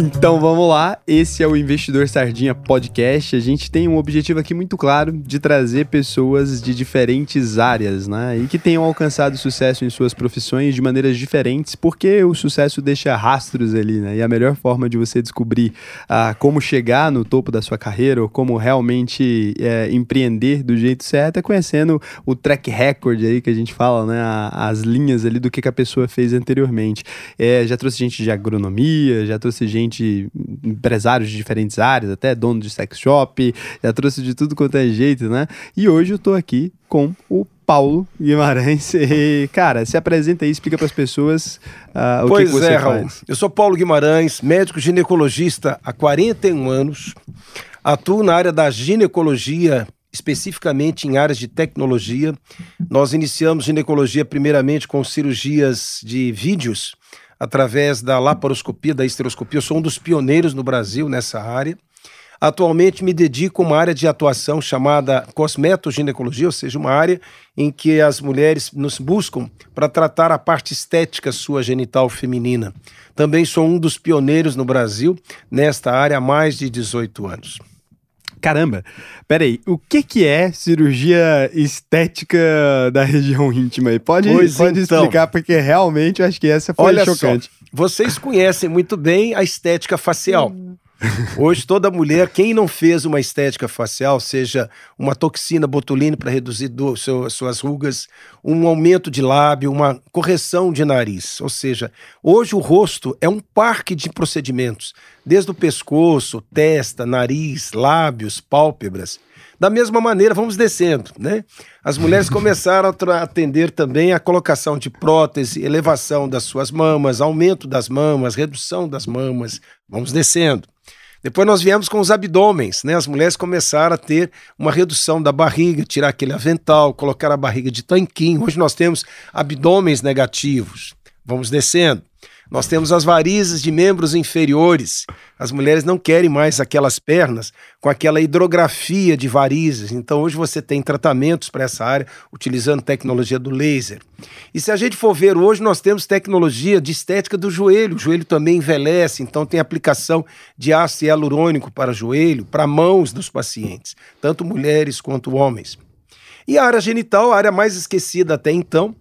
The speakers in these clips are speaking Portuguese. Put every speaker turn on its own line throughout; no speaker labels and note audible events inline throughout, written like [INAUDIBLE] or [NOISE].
Então vamos lá, esse é o Investidor Sardinha Podcast. A gente tem um objetivo aqui muito claro de trazer pessoas de diferentes áreas, né? E que tenham alcançado sucesso em suas profissões de maneiras diferentes, porque o sucesso deixa rastros ali, né? E a melhor forma de você descobrir ah, como chegar no topo da sua carreira ou como realmente é, empreender do jeito certo é conhecendo o track record aí que a gente fala, né? as linhas ali do que, que a pessoa fez anteriormente. É, já trouxe gente de agronomia, já trouxe gente gente, empresários de diferentes áreas, até dono de sex shop, já trouxe de tudo quanto é jeito, né? E hoje eu tô aqui com o Paulo Guimarães. E, cara, se apresenta aí, explica para as pessoas uh, o
pois
que, que você
é,
faz.
Raul. Eu sou Paulo Guimarães, médico ginecologista há 41 anos. Atuo na área da ginecologia, especificamente em áreas de tecnologia. Nós iniciamos ginecologia primeiramente com cirurgias de vídeos através da laparoscopia, da esteroscopia. Eu sou um dos pioneiros no Brasil nessa área. Atualmente me dedico a uma área de atuação chamada cosmetoginecologia, ou seja, uma área em que as mulheres nos buscam para tratar a parte estética sua genital feminina. Também sou um dos pioneiros no Brasil nesta área há mais de 18 anos.
Caramba, peraí, o que que é cirurgia estética da região íntima aí? Pode, pode então, explicar, porque realmente eu acho que essa foi
olha
chocante.
Só, vocês conhecem muito bem a estética facial. Hum. Hoje, toda mulher, quem não fez uma estética facial, seja uma toxina botulina para reduzir do, seu, suas rugas, um aumento de lábio, uma correção de nariz. Ou seja, hoje o rosto é um parque de procedimentos, desde o pescoço, testa, nariz, lábios, pálpebras. Da mesma maneira, vamos descendo, né? As mulheres [LAUGHS] começaram a atender também a colocação de prótese, elevação das suas mamas, aumento das mamas, redução das mamas. Vamos descendo. Depois nós viemos com os abdômenes, né? As mulheres começaram a ter uma redução da barriga, tirar aquele avental, colocar a barriga de tanquinho. Hoje nós temos abdômenes negativos. Vamos descendo. Nós temos as varizes de membros inferiores. As mulheres não querem mais aquelas pernas com aquela hidrografia de varizes. Então, hoje você tem tratamentos para essa área utilizando tecnologia do laser. E se a gente for ver hoje, nós temos tecnologia de estética do joelho. O joelho também envelhece, então tem aplicação de ácido hialurônico para joelho, para mãos dos pacientes, tanto mulheres quanto homens. E a área genital, a área mais esquecida até então,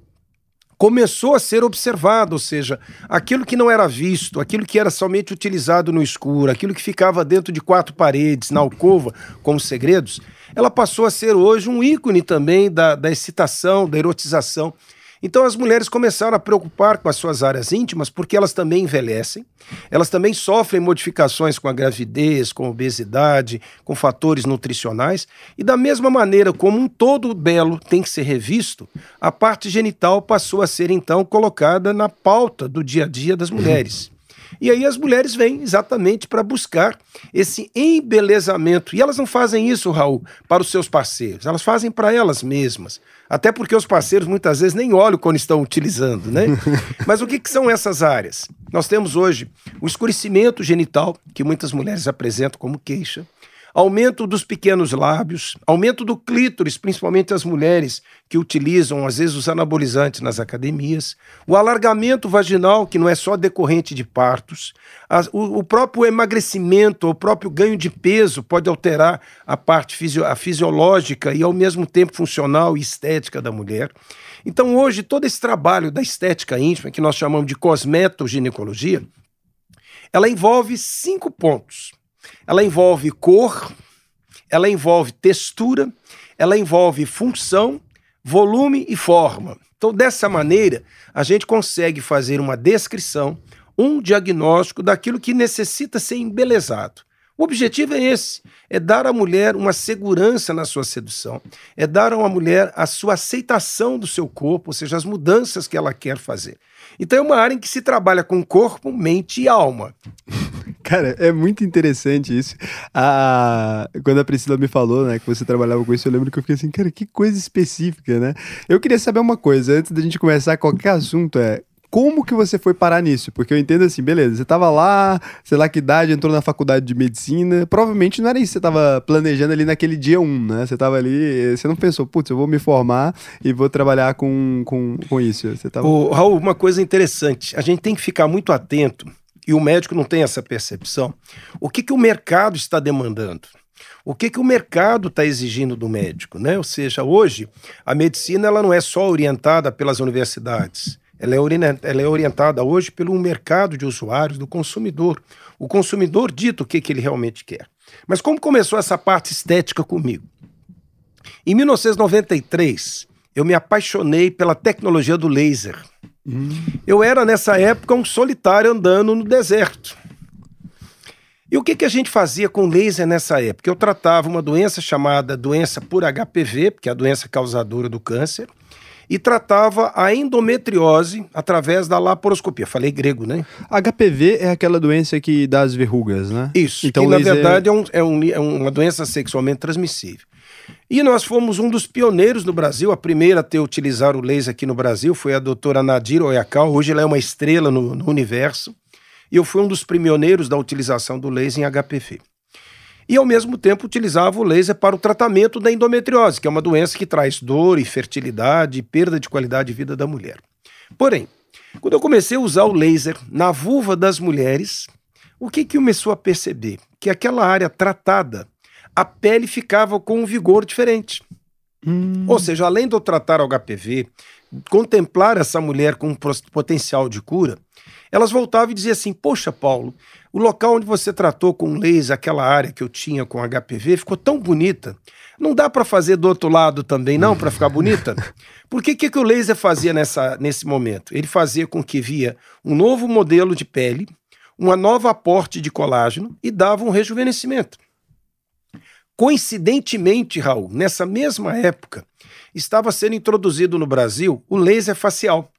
começou a ser observado, ou seja, aquilo que não era visto, aquilo que era somente utilizado no escuro, aquilo que ficava dentro de quatro paredes, na alcova, como segredos, ela passou a ser hoje um ícone também da, da excitação, da erotização então as mulheres começaram a preocupar com as suas áreas íntimas porque elas também envelhecem, elas também sofrem modificações com a gravidez, com a obesidade, com fatores nutricionais, e da mesma maneira como um todo belo tem que ser revisto, a parte genital passou a ser então colocada na pauta do dia a dia das mulheres. [LAUGHS] E aí as mulheres vêm exatamente para buscar esse embelezamento. E elas não fazem isso, Raul, para os seus parceiros, elas fazem para elas mesmas. Até porque os parceiros muitas vezes nem olham quando estão utilizando, né? [LAUGHS] Mas o que, que são essas áreas? Nós temos hoje o escurecimento genital, que muitas mulheres apresentam como queixa aumento dos pequenos lábios, aumento do clítoris, principalmente as mulheres que utilizam, às vezes, os anabolizantes nas academias, o alargamento vaginal, que não é só decorrente de partos, o, o, próprio emagrecimento, o próprio ganho de peso pode alterar a parte a fisiológica e, ao mesmo tempo, funcional e estética da mulher. Então, hoje, todo esse trabalho da estética íntima, que nós chamamos de cosmetoginecologia, ela envolve cinco pontos. Ela envolve cor, ela envolve textura, ela envolve função, volume e forma. Então, dessa maneira, a gente consegue fazer uma descrição, um diagnóstico daquilo que necessita ser embelezado. O objetivo é esse: é dar à mulher uma segurança na sua sedução, é dar uma mulher a sua aceitação do seu corpo, ou seja, as mudanças que ela quer fazer. Então é uma área em que se trabalha com corpo, mente e alma.
Cara, é muito interessante isso. Ah, quando a Priscila me falou, né, que você trabalhava com isso, eu lembro que eu fiquei assim, cara, que coisa específica, né? Eu queria saber uma coisa, antes da gente começar qualquer assunto, é como que você foi parar nisso? Porque eu entendo assim, beleza, você tava lá, sei lá que idade, entrou na faculdade de medicina, provavelmente não era isso que você tava planejando ali naquele dia um, né? Você tava ali, você não pensou, putz, eu vou me formar e vou trabalhar com, com, com isso. Você tava...
Ô, Raul, uma coisa interessante, a gente tem que ficar muito atento e o médico não tem essa percepção, o que, que o mercado está demandando? O que, que o mercado está exigindo do médico? Né? Ou seja, hoje a medicina ela não é só orientada pelas universidades, ela é, ela é orientada hoje pelo mercado de usuários, do consumidor. O consumidor dita o que, que ele realmente quer. Mas como começou essa parte estética comigo? Em 1993, eu me apaixonei pela tecnologia do laser. Hum. Eu era, nessa época, um solitário andando no deserto. E o que, que a gente fazia com laser nessa época? Eu tratava uma doença chamada doença por HPV, que é a doença causadora do câncer, e tratava a endometriose através da laparoscopia. Falei grego, né?
HPV é aquela doença que dá as verrugas, né?
Isso, então, que laser... na verdade é, um, é, um, é uma doença sexualmente transmissível. E nós fomos um dos pioneiros no Brasil. A primeira a ter utilizado o laser aqui no Brasil foi a doutora Nadir Oyakal. Hoje ela é uma estrela no, no universo. E eu fui um dos pioneiros da utilização do laser em HPV. E, ao mesmo tempo, utilizava o laser para o tratamento da endometriose, que é uma doença que traz dor, infertilidade e perda de qualidade de vida da mulher. Porém, quando eu comecei a usar o laser na vulva das mulheres, o que, que começou a perceber? Que aquela área tratada, a pele ficava com um vigor diferente. Hum. Ou seja, além de eu tratar o HPV, contemplar essa mulher com um potencial de cura, elas voltavam e diziam assim: Poxa, Paulo, o local onde você tratou com laser aquela área que eu tinha com HPV ficou tão bonita. Não dá para fazer do outro lado também, não, para ficar bonita? [LAUGHS] Por que, que o laser fazia nessa, nesse momento? Ele fazia com que via um novo modelo de pele, uma nova aporte de colágeno e dava um rejuvenescimento. Coincidentemente, Raul, nessa mesma época, estava sendo introduzido no Brasil o laser facial,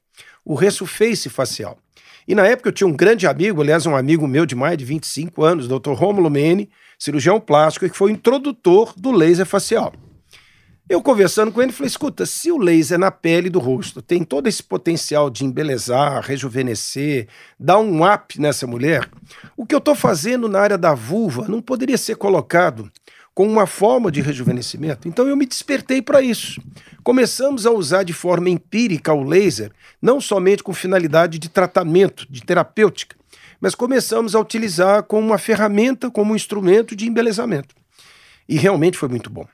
o resurface facial. E na época eu tinha um grande amigo, aliás, um amigo meu de mais de 25 anos, Dr. Romulo Mene, cirurgião plástico, que foi o introdutor do laser facial. Eu conversando com ele, falei: escuta, se o laser na pele do rosto tem todo esse potencial de embelezar, rejuvenescer, dar um up nessa mulher, o que eu estou fazendo na área da vulva não poderia ser colocado como uma forma de rejuvenescimento. Então eu me despertei para isso. Começamos a usar de forma empírica o laser, não somente com finalidade de tratamento, de terapêutica, mas começamos a utilizar como uma ferramenta, como um instrumento de embelezamento. E realmente foi muito bom.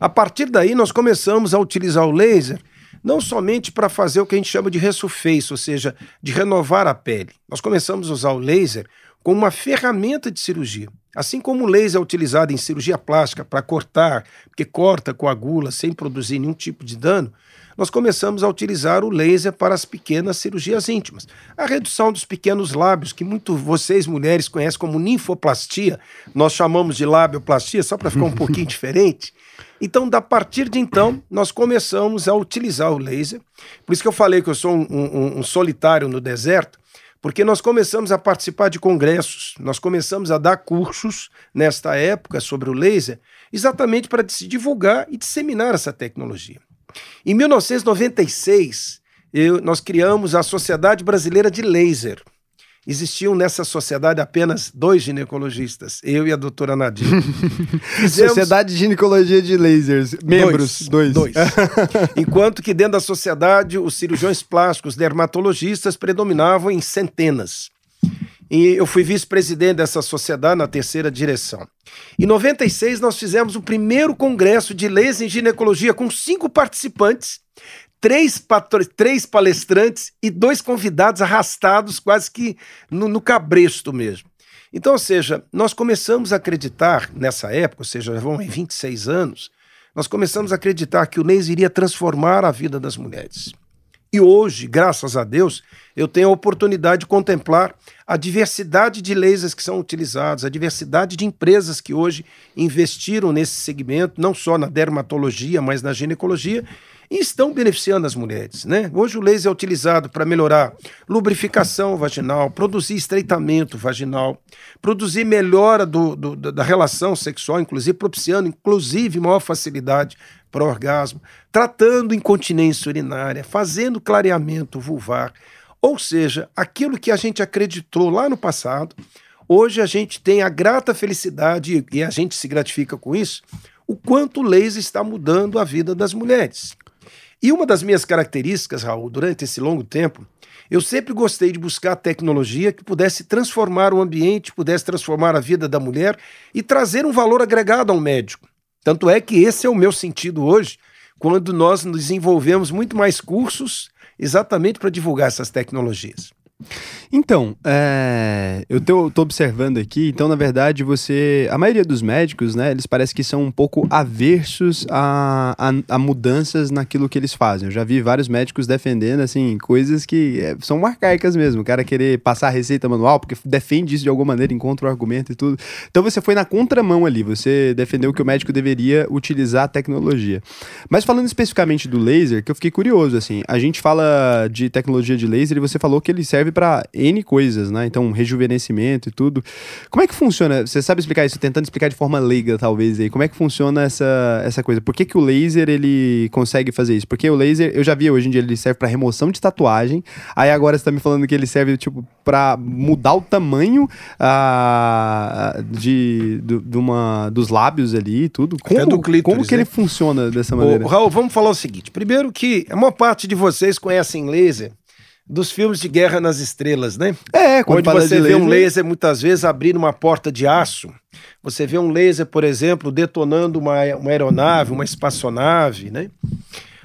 A partir daí, nós começamos a utilizar o laser não somente para fazer o que a gente chama de resurface, ou seja, de renovar a pele. Nós começamos a usar o laser como uma ferramenta de cirurgia. Assim como o laser é utilizado em cirurgia plástica para cortar, porque corta, coagula, sem produzir nenhum tipo de dano, nós começamos a utilizar o laser para as pequenas cirurgias íntimas. A redução dos pequenos lábios, que muito vocês mulheres conhecem como ninfoplastia, nós chamamos de labioplastia, só para ficar um pouquinho [LAUGHS] diferente. Então, da partir de então, nós começamos a utilizar o laser. Por isso que eu falei que eu sou um, um, um solitário no deserto, porque nós começamos a participar de congressos, nós começamos a dar cursos nesta época sobre o laser, exatamente para se divulgar e disseminar essa tecnologia. Em 1996, eu, nós criamos a Sociedade Brasileira de Laser existiam nessa sociedade apenas dois ginecologistas, eu e a doutora Nadir. [LAUGHS]
Fizemos... Sociedade de Ginecologia de Lasers, membros, dois.
Dois. dois. [LAUGHS] Enquanto que dentro da sociedade, os cirurgiões plásticos, dermatologistas predominavam em centenas. E eu fui vice-presidente dessa sociedade na terceira direção. Em 96, nós fizemos o primeiro congresso de laser em ginecologia com cinco participantes três, três palestrantes e dois convidados arrastados quase que no, no cabresto mesmo. Então, ou seja, nós começamos a acreditar nessa época, ou seja, já vão em 26 anos, nós começamos a acreditar que o laser iria transformar a vida das mulheres. E hoje, graças a Deus, eu tenho a oportunidade de contemplar a diversidade de lasers que são utilizados, a diversidade de empresas que hoje investiram nesse segmento, não só na dermatologia, mas na ginecologia, e estão beneficiando as mulheres. Né? Hoje o laser é utilizado para melhorar lubrificação vaginal, produzir estreitamento vaginal, produzir melhora do, do, da relação sexual, inclusive propiciando inclusive maior facilidade para o orgasmo, tratando incontinência urinária, fazendo clareamento vulvar. Ou seja, aquilo que a gente acreditou lá no passado, hoje a gente tem a grata felicidade, e a gente se gratifica com isso, o quanto o laser está mudando a vida das mulheres. E uma das minhas características, Raul, durante esse longo tempo, eu sempre gostei de buscar tecnologia que pudesse transformar o ambiente, pudesse transformar a vida da mulher e trazer um valor agregado ao médico. Tanto é que esse é o meu sentido hoje, quando nós desenvolvemos muito mais cursos exatamente para divulgar essas tecnologias.
Então, é, eu tô, tô, observando aqui, então, na verdade, você. A maioria dos médicos, né, eles parecem que são um pouco aversos a, a, a, mudanças naquilo que eles fazem. Eu já vi vários médicos defendendo, assim, coisas que é, são arcaicas mesmo. O cara querer passar a receita manual, porque defende isso de alguma maneira, encontra o argumento e tudo. Então você foi na contramão ali, você defendeu que o médico deveria utilizar a tecnologia. Mas falando especificamente do laser, que eu fiquei curioso, assim, a gente fala de tecnologia de laser e você falou que ele serve serve para N coisas, né? Então, rejuvenescimento e tudo. Como é que funciona? Você sabe explicar isso? Tentando explicar de forma leiga, talvez, aí. Como é que funciona essa, essa coisa? Por que, que o laser, ele consegue fazer isso? Porque o laser, eu já vi hoje em dia, ele serve para remoção de tatuagem. Aí agora você tá me falando que ele serve, tipo, para mudar o tamanho uh, de, de, de, uma, dos lábios ali e tudo. Como,
do clítoris,
como que
né?
ele funciona dessa maneira?
Ô, Raul, vamos falar o seguinte. Primeiro que a maior parte de vocês conhecem laser dos filmes de Guerra nas Estrelas, né?
É,
quando Onde você vê laser... um laser muitas vezes abrindo uma porta de aço. Você vê um laser, por exemplo, detonando uma, uma aeronave, uma espaçonave, né?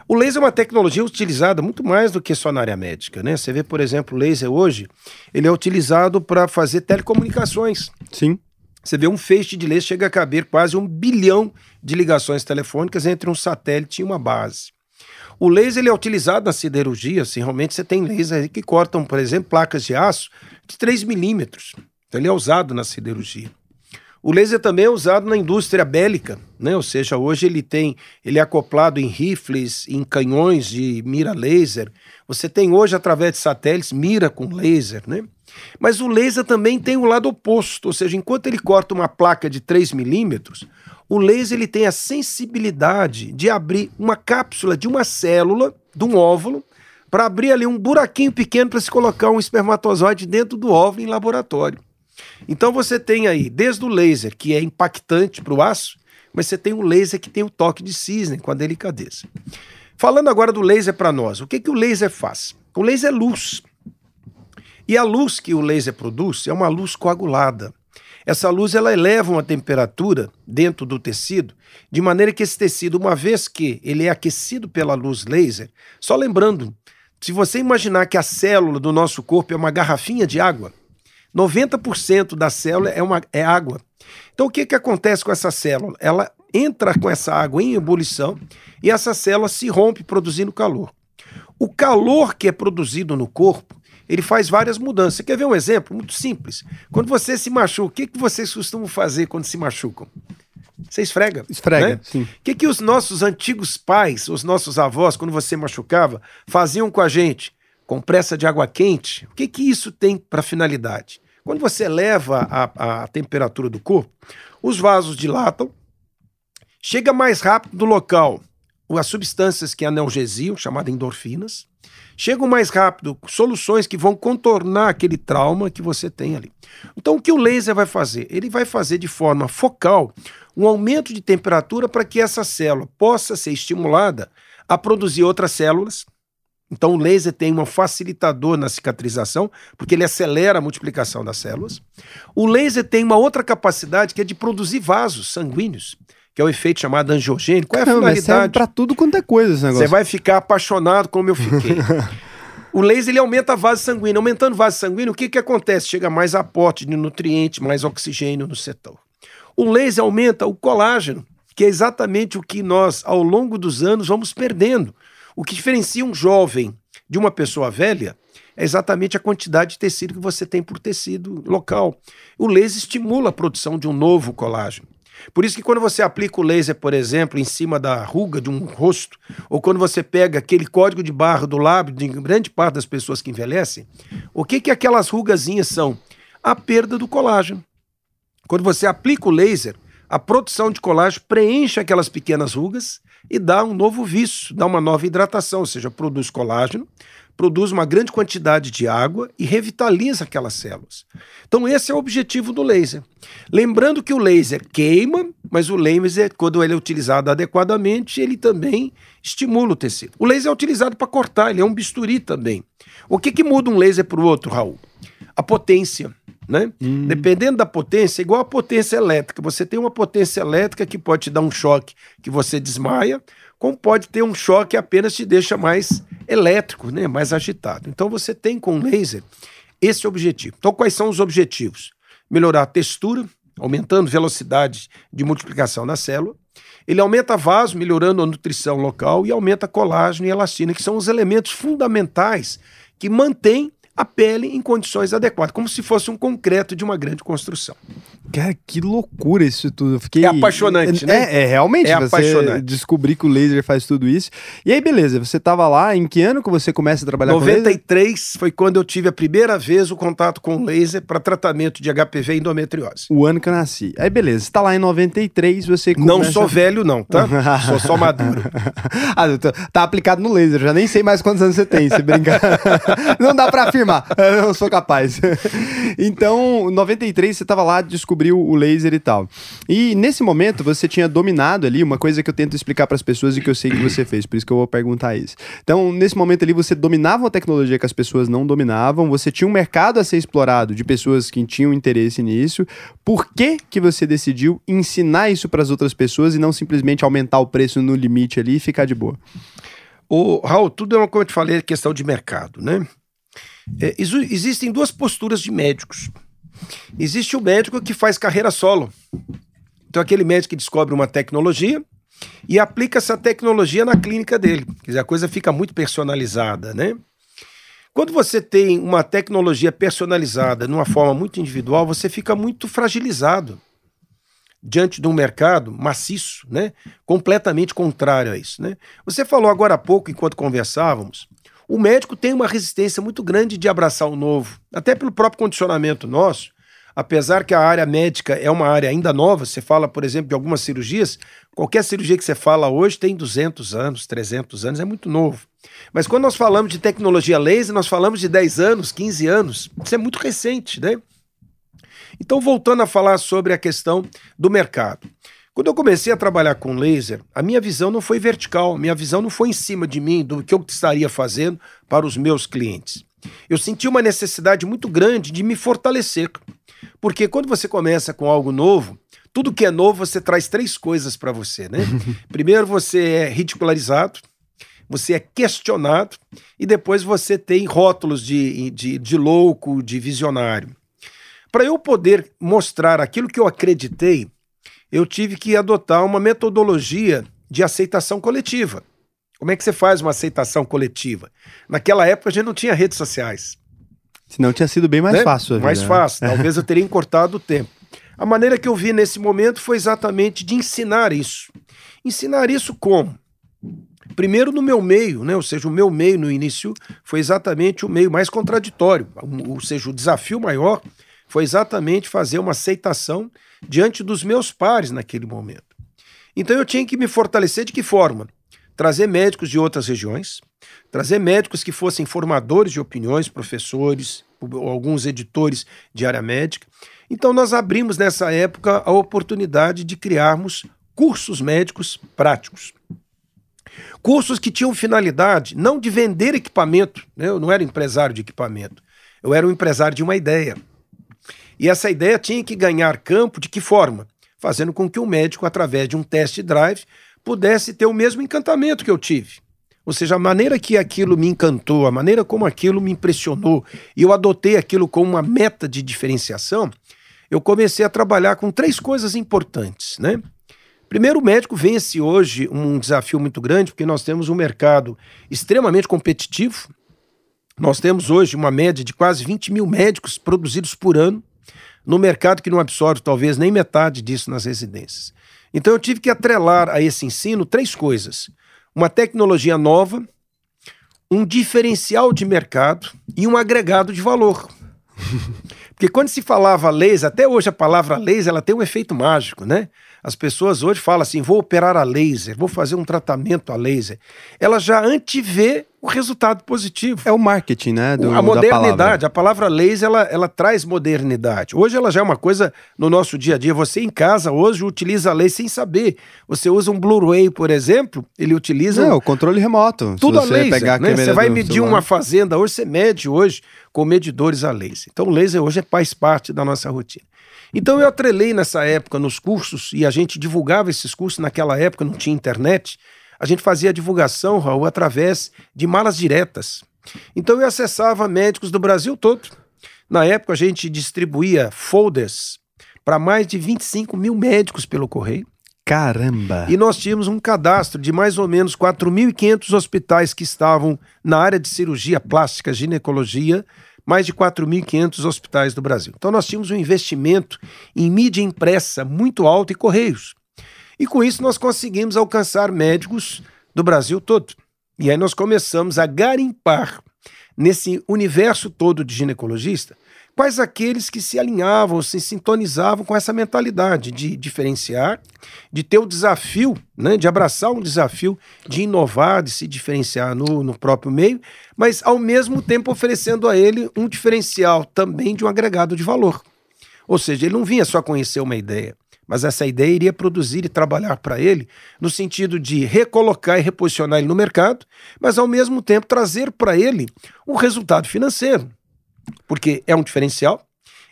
O laser é uma tecnologia utilizada muito mais do que só na área médica, né? Você vê, por exemplo, o laser hoje, ele é utilizado para fazer telecomunicações.
Sim.
Você vê um feixe de laser chega a caber quase um bilhão de ligações telefônicas entre um satélite e uma base. O laser ele é utilizado na siderurgia, assim, realmente você tem lasers que cortam, por exemplo, placas de aço de 3 milímetros. Então ele é usado na siderurgia. O laser também é usado na indústria bélica, né? Ou seja, hoje ele tem, ele é acoplado em rifles, em canhões de mira laser. Você tem hoje através de satélites mira com laser, né? Mas o laser também tem o lado oposto, ou seja, enquanto ele corta uma placa de 3 milímetros, o laser ele tem a sensibilidade de abrir uma cápsula de uma célula, de um óvulo, para abrir ali um buraquinho pequeno para se colocar um espermatozoide dentro do óvulo em laboratório. Então você tem aí, desde o laser, que é impactante para o aço, mas você tem o laser que tem o toque de cisne, com a delicadeza. Falando agora do laser para nós, o que, que o laser faz? O laser é luz. E a luz que o laser produz é uma luz coagulada. Essa luz ela eleva uma temperatura dentro do tecido, de maneira que esse tecido, uma vez que ele é aquecido pela luz laser, só lembrando, se você imaginar que a célula do nosso corpo é uma garrafinha de água, 90% da célula é, uma, é água. Então o que, que acontece com essa célula? Ela entra com essa água em ebulição e essa célula se rompe produzindo calor. O calor que é produzido no corpo ele faz várias mudanças. Você quer ver um exemplo muito simples? Quando você se machuca, o que, que vocês costumam fazer quando se machucam? Você esfrega.
Esfrega, né? sim.
O que, que os nossos antigos pais, os nossos avós, quando você machucava, faziam com a gente? Compressa de água quente. O que, que isso tem para finalidade? Quando você eleva a, a temperatura do corpo, os vasos dilatam, chega mais rápido do local as substâncias que analgesiam, chamadas endorfinas, chegam mais rápido, soluções que vão contornar aquele trauma que você tem ali. Então, o que o laser vai fazer? Ele vai fazer de forma focal um aumento de temperatura para que essa célula possa ser estimulada a produzir outras células. Então, o laser tem um facilitador na cicatrização, porque ele acelera a multiplicação das células. O laser tem uma outra capacidade que é de produzir vasos sanguíneos que é o efeito chamado angiogênico. Qual é a Caramba, finalidade?
Pra tudo quanto é coisa esse negócio.
Você vai ficar apaixonado como eu fiquei. [LAUGHS] o laser ele aumenta a base sanguínea. Aumentando a base sanguínea, o que, que acontece? Chega mais aporte de nutriente, mais oxigênio no setor. O laser aumenta o colágeno, que é exatamente o que nós, ao longo dos anos, vamos perdendo. O que diferencia um jovem de uma pessoa velha é exatamente a quantidade de tecido que você tem por tecido local. O laser estimula a produção de um novo colágeno. Por isso que quando você aplica o laser, por exemplo, em cima da ruga de um rosto, ou quando você pega aquele código de barra do lábio de grande parte das pessoas que envelhecem, o que que aquelas rugazinhas são? A perda do colágeno. Quando você aplica o laser, a produção de colágeno preenche aquelas pequenas rugas e dá um novo vício, dá uma nova hidratação, ou seja, produz colágeno, produz uma grande quantidade de água e revitaliza aquelas células. Então, esse é o objetivo do laser. Lembrando que o laser queima, mas o laser, quando ele é utilizado adequadamente, ele também estimula o tecido. O laser é utilizado para cortar, ele é um bisturi também. O que, que muda um laser para o outro, Raul? A potência. Né? Hum. Dependendo da potência, igual a potência elétrica. Você tem uma potência elétrica que pode te dar um choque que você desmaia, como pode ter um choque que apenas te deixa mais elétrico, né? mais agitado. Então você tem com laser esse objetivo. Então, quais são os objetivos? Melhorar a textura, aumentando velocidade de multiplicação da célula. Ele aumenta vaso, melhorando a nutrição local, e aumenta colágeno e elastina, que são os elementos fundamentais que mantêm a pele em condições adequadas, como se fosse um concreto de uma grande construção.
Cara, que loucura isso tudo. Fiquei...
É apaixonante,
né? É, é realmente.
É apaixonante.
descobrir que o laser faz tudo isso. E aí, beleza, você estava lá, em que ano que você começa a trabalhar
93
com laser?
93 foi quando eu tive a primeira vez o contato com laser para tratamento de HPV e endometriose.
O ano que eu nasci. Aí, beleza, você está lá em 93, você
começa... Não sou velho não, tá? [LAUGHS] sou só maduro. [LAUGHS]
ah, tá aplicado no laser, já nem sei mais quantos anos você tem, se brincar. [LAUGHS] não dá para afirmar, eu não sou capaz. então, 93 você estava lá, descobriu descobriu o laser e tal. E nesse momento você tinha dominado ali uma coisa que eu tento explicar para as pessoas e que eu sei que você fez, por isso que eu vou perguntar isso. Então, nesse momento ali você dominava uma tecnologia que as pessoas não dominavam, você tinha um mercado a ser explorado de pessoas que tinham interesse nisso. Por que que você decidiu ensinar isso para as outras pessoas e não simplesmente aumentar o preço no limite ali e ficar de boa?
O Raul, tudo é uma, como eu te falei, questão de mercado, né? É, existem duas posturas de médicos. Existe o médico que faz carreira solo. Então, aquele médico que descobre uma tecnologia e aplica essa tecnologia na clínica dele. Quer dizer, a coisa fica muito personalizada, né? Quando você tem uma tecnologia personalizada numa forma muito individual, você fica muito fragilizado diante de um mercado maciço, né? Completamente contrário a isso, né? Você falou agora há pouco, enquanto conversávamos, o médico tem uma resistência muito grande de abraçar o novo, até pelo próprio condicionamento nosso. Apesar que a área médica é uma área ainda nova, você fala, por exemplo, de algumas cirurgias, qualquer cirurgia que você fala hoje tem 200 anos, 300 anos, é muito novo. Mas quando nós falamos de tecnologia laser, nós falamos de 10 anos, 15 anos, isso é muito recente, né? Então, voltando a falar sobre a questão do mercado. Quando eu comecei a trabalhar com laser, a minha visão não foi vertical, a minha visão não foi em cima de mim, do que eu estaria fazendo para os meus clientes. Eu senti uma necessidade muito grande de me fortalecer. Porque quando você começa com algo novo, tudo que é novo você traz três coisas para você, né? [LAUGHS] Primeiro você é ridicularizado, você é questionado e depois você tem rótulos de, de, de louco, de visionário. Para eu poder mostrar aquilo que eu acreditei, eu tive que adotar uma metodologia de aceitação coletiva. Como é que você faz uma aceitação coletiva? Naquela época a gente não tinha redes sociais.
Senão tinha sido bem mais né? fácil.
mais né? fácil. [LAUGHS] Talvez eu teria encurtado o tempo. A maneira que eu vi nesse momento foi exatamente de ensinar isso. Ensinar isso como? Primeiro no meu meio, né? ou seja, o meu meio no início foi exatamente o meio mais contraditório. Ou seja, o desafio maior foi exatamente fazer uma aceitação diante dos meus pares naquele momento. Então eu tinha que me fortalecer de que forma? Trazer médicos de outras regiões, trazer médicos que fossem formadores de opiniões, professores, alguns editores de área médica. Então nós abrimos nessa época a oportunidade de criarmos cursos médicos práticos. Cursos que tinham finalidade não de vender equipamento, né? eu não era empresário de equipamento, eu era um empresário de uma ideia. E essa ideia tinha que ganhar campo de que forma? Fazendo com que o médico, através de um test drive, pudesse ter o mesmo encantamento que eu tive. Ou seja, a maneira que aquilo me encantou, a maneira como aquilo me impressionou, e eu adotei aquilo como uma meta de diferenciação, eu comecei a trabalhar com três coisas importantes, né? Primeiro, o médico vence hoje um desafio muito grande, porque nós temos um mercado extremamente competitivo. Nós temos hoje uma média de quase 20 mil médicos produzidos por ano no mercado que não absorve talvez nem metade disso nas residências. Então eu tive que atrelar a esse ensino três coisas: uma tecnologia nova, um diferencial de mercado e um agregado de valor. [LAUGHS] Porque quando se falava leis, até hoje a palavra leis ela tem um efeito mágico, né? As pessoas hoje falam assim: vou operar a laser, vou fazer um tratamento a laser. Ela já antevê o resultado positivo.
É o marketing, né?
Do, a modernidade, palavra. a palavra laser, ela, ela traz modernidade. Hoje ela já é uma coisa no nosso dia a dia. Você em casa hoje utiliza a laser sem saber. Você usa um Blu-ray, por exemplo, ele utiliza.
Não, o controle remoto.
Tudo a laser. Pegar a né? Você vai medir celular. uma fazenda hoje, você mede hoje com medidores a laser. Então o laser hoje é, faz parte da nossa rotina. Então eu atrelei nessa época nos cursos, e a gente divulgava esses cursos naquela época, não tinha internet. A gente fazia a divulgação, Raul, através de malas diretas. Então eu acessava médicos do Brasil todo. Na época a gente distribuía folders para mais de 25 mil médicos pelo correio.
Caramba!
E nós tínhamos um cadastro de mais ou menos 4.500 hospitais que estavam na área de cirurgia plástica, ginecologia, mais de 4.500 hospitais do Brasil. Então nós tínhamos um investimento em mídia impressa muito alto e correios. E com isso nós conseguimos alcançar médicos do Brasil todo. E aí nós começamos a garimpar nesse universo todo de ginecologista quais aqueles que se alinhavam, se sintonizavam com essa mentalidade de diferenciar, de ter o desafio, né, de abraçar um desafio, de inovar, de se diferenciar no, no próprio meio, mas ao mesmo tempo oferecendo a ele um diferencial também de um agregado de valor. Ou seja, ele não vinha só conhecer uma ideia, mas essa ideia iria produzir e trabalhar para ele no sentido de recolocar e reposicionar ele no mercado, mas ao mesmo tempo trazer para ele um resultado financeiro porque é um diferencial,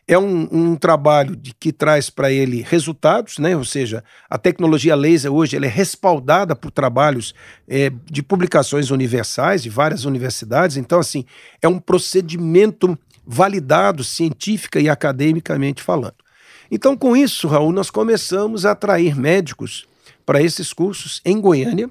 é um, um trabalho de, que traz para ele resultados, né? ou seja, a tecnologia laser hoje ela é respaldada por trabalhos é, de publicações universais de várias universidades, então assim, é um procedimento validado científica e academicamente falando. Então com isso, Raul, nós começamos a atrair médicos para esses cursos em Goiânia,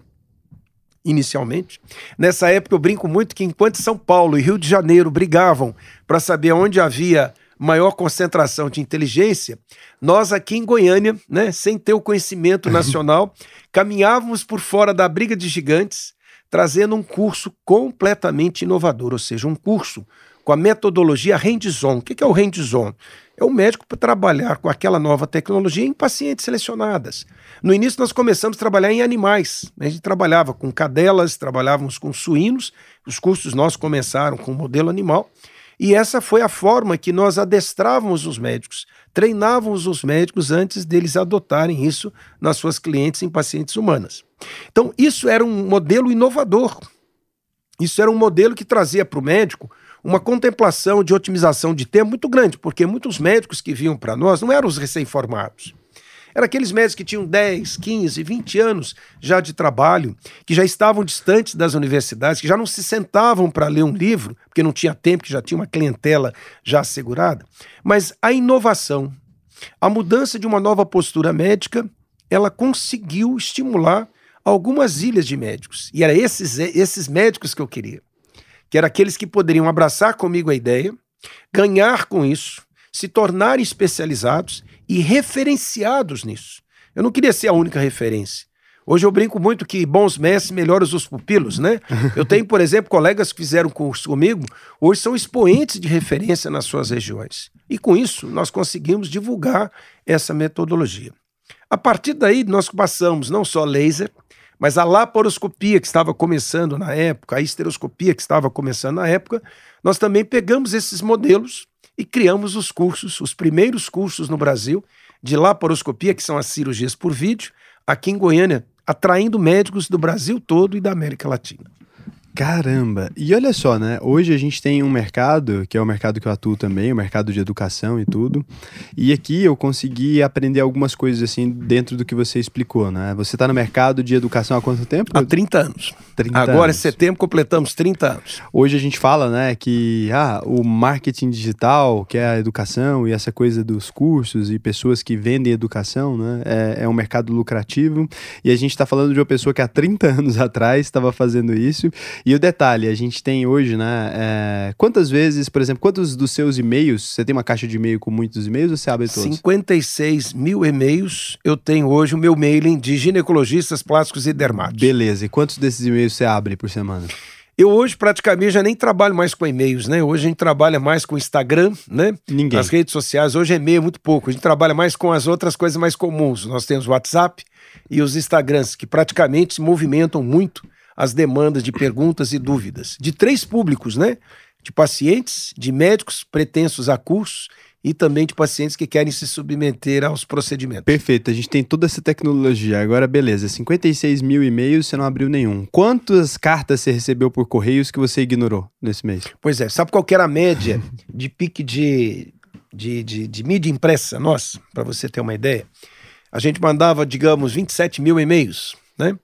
inicialmente. Nessa época eu brinco muito que enquanto São Paulo e Rio de Janeiro brigavam para saber onde havia maior concentração de inteligência, nós aqui em Goiânia, né, sem ter o conhecimento [LAUGHS] nacional, caminhávamos por fora da briga de gigantes, trazendo um curso completamente inovador, ou seja, um curso com a metodologia hands-on. O que é o hands-on? É o médico para trabalhar com aquela nova tecnologia em pacientes selecionadas. No início, nós começamos a trabalhar em animais. A gente trabalhava com cadelas, trabalhávamos com suínos. Os cursos nossos começaram com o modelo animal. E essa foi a forma que nós adestrávamos os médicos, treinávamos os médicos antes deles adotarem isso nas suas clientes em pacientes humanas. Então, isso era um modelo inovador. Isso era um modelo que trazia para o médico uma contemplação de otimização de tempo muito grande, porque muitos médicos que vinham para nós não eram os recém-formados. Eram aqueles médicos que tinham 10, 15, 20 anos já de trabalho, que já estavam distantes das universidades, que já não se sentavam para ler um livro, porque não tinha tempo, que já tinha uma clientela já assegurada. Mas a inovação, a mudança de uma nova postura médica, ela conseguiu estimular algumas ilhas de médicos. E era esses, esses médicos que eu queria. Que eram aqueles que poderiam abraçar comigo a ideia, ganhar com isso, se tornarem especializados e referenciados nisso. Eu não queria ser a única referência. Hoje eu brinco muito que bons mestres melhoram os pupilos, né? Eu tenho, por exemplo, colegas que fizeram curso comigo, hoje são expoentes de referência nas suas regiões. E com isso, nós conseguimos divulgar essa metodologia. A partir daí, nós passamos não só laser, mas a laparoscopia que estava começando na época, a esteroscopia que estava começando na época, nós também pegamos esses modelos e criamos os cursos, os primeiros cursos no Brasil de laparoscopia, que são as cirurgias por vídeo, aqui em Goiânia, atraindo médicos do Brasil todo e da América Latina.
Caramba! E olha só, né? Hoje a gente tem um mercado, que é o mercado que eu atuo também, o mercado de educação e tudo. E aqui eu consegui aprender algumas coisas assim dentro do que você explicou, né? Você está no mercado de educação há quanto tempo?
Há 30 anos. 30 Agora, anos. em setembro, completamos 30 anos.
Hoje a gente fala, né, que ah, o marketing digital, que é a educação e essa coisa dos cursos e pessoas que vendem educação, né, é, é um mercado lucrativo. E a gente está falando de uma pessoa que há 30 [LAUGHS] anos atrás estava fazendo isso e o detalhe, a gente tem hoje, né? É, quantas vezes, por exemplo, quantos dos seus e-mails, você tem uma caixa de e-mail com muitos e-mails ou você abre todos?
56 mil e-mails eu tenho hoje o meu mailing de ginecologistas plásticos e dermatos.
Beleza, e quantos desses e-mails você abre por semana?
Eu hoje praticamente já nem trabalho mais com e-mails, né? Hoje a gente trabalha mais com Instagram, né?
Ninguém.
As redes sociais, hoje e-mail é muito pouco. A gente trabalha mais com as outras coisas mais comuns. Nós temos o WhatsApp e os Instagrams, que praticamente se movimentam muito as demandas de perguntas e dúvidas. De três públicos, né? De pacientes, de médicos pretensos a cursos e também de pacientes que querem se submeter aos procedimentos.
Perfeito, a gente tem toda essa tecnologia. Agora, beleza, 56 mil e-mails, você não abriu nenhum. Quantas cartas você recebeu por correios que você ignorou nesse mês?
Pois é, sabe qual era a média de pique de, de, de, de mídia impressa nossa, para você ter uma ideia? A gente mandava, digamos, 27 mil e-mails, né?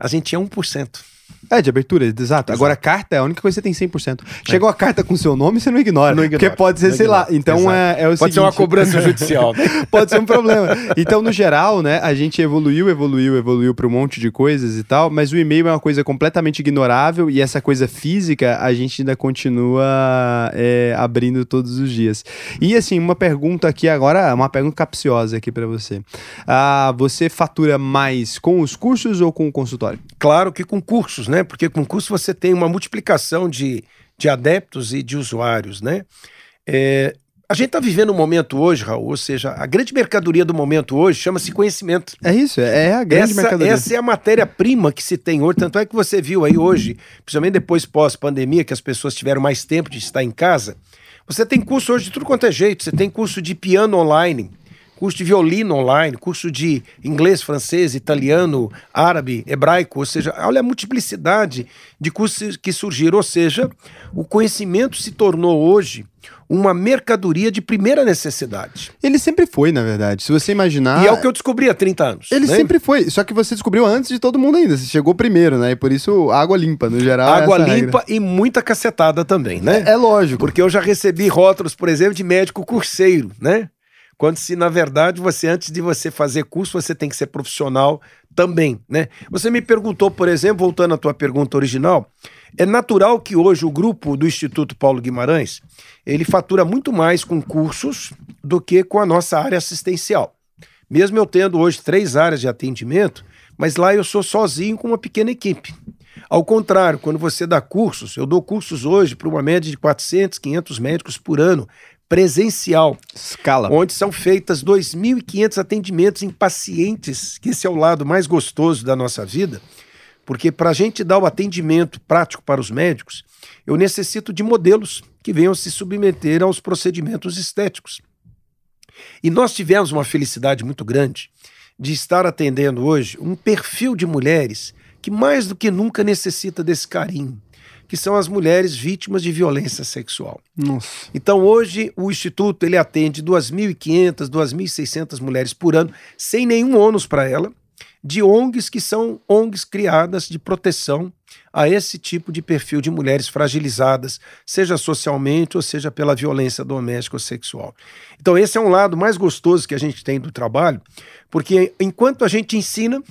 A gente tinha 1%.
É, de abertura, exato. exato. Agora, a carta é a única coisa que você tem 100%. Chegou é. a carta com seu nome, você não ignora. Não ignora. Porque pode ser, sei lá. Então, é, é, o
Pode seguinte, ser uma cobrança judicial.
Né? [LAUGHS] pode ser um problema. Então, no geral, né, a gente evoluiu, evoluiu, evoluiu para um monte de coisas e tal, mas o e-mail é uma coisa completamente ignorável e essa coisa física a gente ainda continua é, abrindo todos os dias. E, assim, uma pergunta aqui agora, uma pergunta capciosa aqui para você. Ah, você fatura mais com os cursos ou com o consultório?
Claro que com cursos, né? Porque com curso você tem uma multiplicação de, de adeptos e de usuários, né? É, a gente está vivendo um momento hoje, Raul, ou seja, a grande mercadoria do momento hoje chama-se conhecimento.
É isso, é a grande
essa,
mercadoria.
Essa é a matéria-prima que se tem hoje. Tanto é que você viu aí hoje, principalmente depois pós-pandemia, que as pessoas tiveram mais tempo de estar em casa. Você tem curso hoje de tudo quanto é jeito. Você tem curso de piano online, curso de violino online, curso de inglês, francês, italiano, árabe, hebraico, ou seja, olha a multiplicidade de cursos que surgiram, ou seja, o conhecimento se tornou hoje uma mercadoria de primeira necessidade.
Ele sempre foi, na verdade. Se você imaginar.
E é o que eu descobri há 30 anos.
Ele né? sempre foi. Só que você descobriu antes de todo mundo ainda. Você chegou primeiro, né? E por isso, água limpa, no geral.
Água limpa e muita cacetada também, né?
É, é lógico.
Porque eu já recebi rótulos, por exemplo, de médico curseiro, né? Quando se, na verdade, você, antes de você fazer curso, você tem que ser profissional também, né? Você me perguntou, por exemplo, voltando à tua pergunta original, é natural que hoje o grupo do Instituto Paulo Guimarães, ele fatura muito mais com cursos do que com a nossa área assistencial. Mesmo eu tendo hoje três áreas de atendimento, mas lá eu sou sozinho com uma pequena equipe. Ao contrário, quando você dá cursos, eu dou cursos hoje para uma média de 400, 500 médicos por ano, presencial.
Escala.
Onde são feitas 2.500 atendimentos em pacientes, que esse é o lado mais gostoso da nossa vida, porque para a gente dar o atendimento prático para os médicos, eu necessito de modelos que venham se submeter aos procedimentos estéticos. E nós tivemos uma felicidade muito grande de estar atendendo hoje um perfil de mulheres que mais do que nunca necessita desse carinho, que são as mulheres vítimas de violência sexual.
Nossa.
Então hoje o instituto ele atende 2.500, 2.600 mulheres por ano sem nenhum ônus para ela, de ONGs que são ONGs criadas de proteção a esse tipo de perfil de mulheres fragilizadas, seja socialmente ou seja pela violência doméstica ou sexual. Então esse é um lado mais gostoso que a gente tem do trabalho, porque enquanto a gente ensina,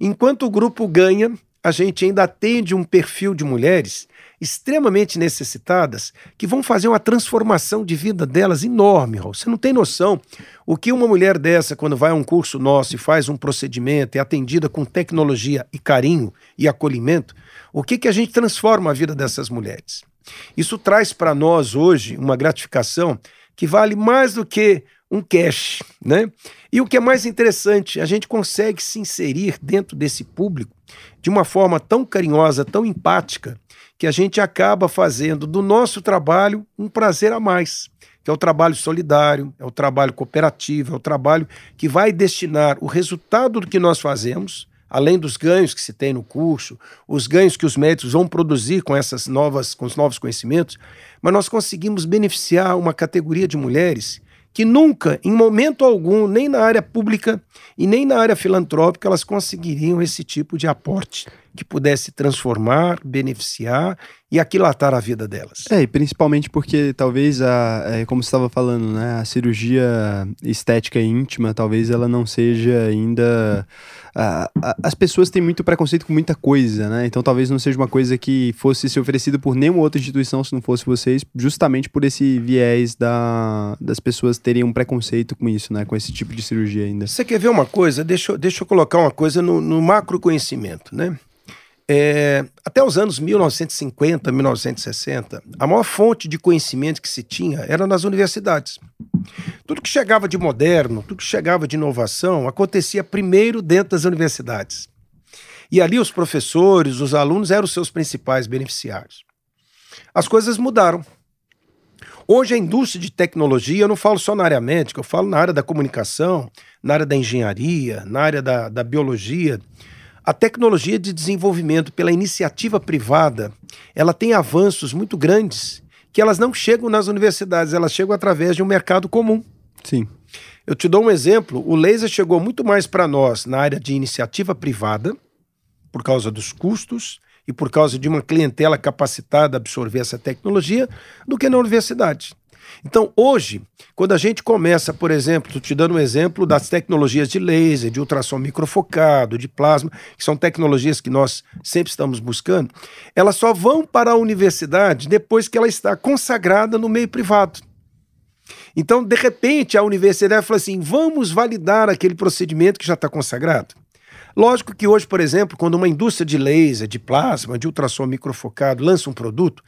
enquanto o grupo ganha, a gente ainda atende um perfil de mulheres extremamente necessitadas que vão fazer uma transformação de vida delas enorme. Raul. Você não tem noção o que uma mulher dessa, quando vai a um curso nosso e faz um procedimento, é atendida com tecnologia e carinho e acolhimento, o que, que a gente transforma a vida dessas mulheres. Isso traz para nós hoje uma gratificação que vale mais do que um cash, né? E o que é mais interessante, a gente consegue se inserir dentro desse público de uma forma tão carinhosa, tão empática, que a gente acaba fazendo do nosso trabalho um prazer a mais, que é o trabalho solidário, é o trabalho cooperativo, é o trabalho que vai destinar o resultado do que nós fazemos, além dos ganhos que se tem no curso, os ganhos que os médicos vão produzir com essas novas, com os novos conhecimentos, mas nós conseguimos beneficiar uma categoria de mulheres que nunca, em momento algum, nem na área pública e nem na área filantrópica, elas conseguiriam esse tipo de aporte que pudesse transformar, beneficiar e aquilatar a vida delas.
É, e principalmente porque talvez, a, é, como você estava falando, né, a cirurgia estética íntima, talvez ela não seja ainda. As pessoas têm muito preconceito com muita coisa, né? Então talvez não seja uma coisa que fosse ser oferecida por nenhuma outra instituição se não fosse vocês, justamente por esse viés da, das pessoas terem um preconceito com isso, né? Com esse tipo de cirurgia ainda.
Você quer ver uma coisa? Deixa, deixa eu colocar uma coisa no, no macro conhecimento, né? É, até os anos 1950, 1960, a maior fonte de conhecimento que se tinha era nas universidades. Tudo que chegava de moderno, tudo que chegava de inovação, acontecia primeiro dentro das universidades. E ali os professores, os alunos eram os seus principais beneficiários. As coisas mudaram. Hoje a indústria de tecnologia, eu não falo só na área médica, eu falo na área da comunicação, na área da engenharia, na área da, da biologia. A tecnologia de desenvolvimento pela iniciativa privada, ela tem avanços muito grandes que elas não chegam nas universidades, elas chegam através de um mercado comum.
Sim.
Eu te dou um exemplo: o laser chegou muito mais para nós na área de iniciativa privada, por causa dos custos, e por causa de uma clientela capacitada a absorver essa tecnologia do que na universidade. Então, hoje, quando a gente começa, por exemplo, estou te dando um exemplo das tecnologias de laser, de ultrassom microfocado, de plasma, que são tecnologias que nós sempre estamos buscando, elas só vão para a universidade depois que ela está consagrada no meio privado. Então, de repente, a universidade fala assim: vamos validar aquele procedimento que já está consagrado. Lógico que hoje, por exemplo, quando uma indústria de laser, de plasma, de ultrassom microfocado lança um produto,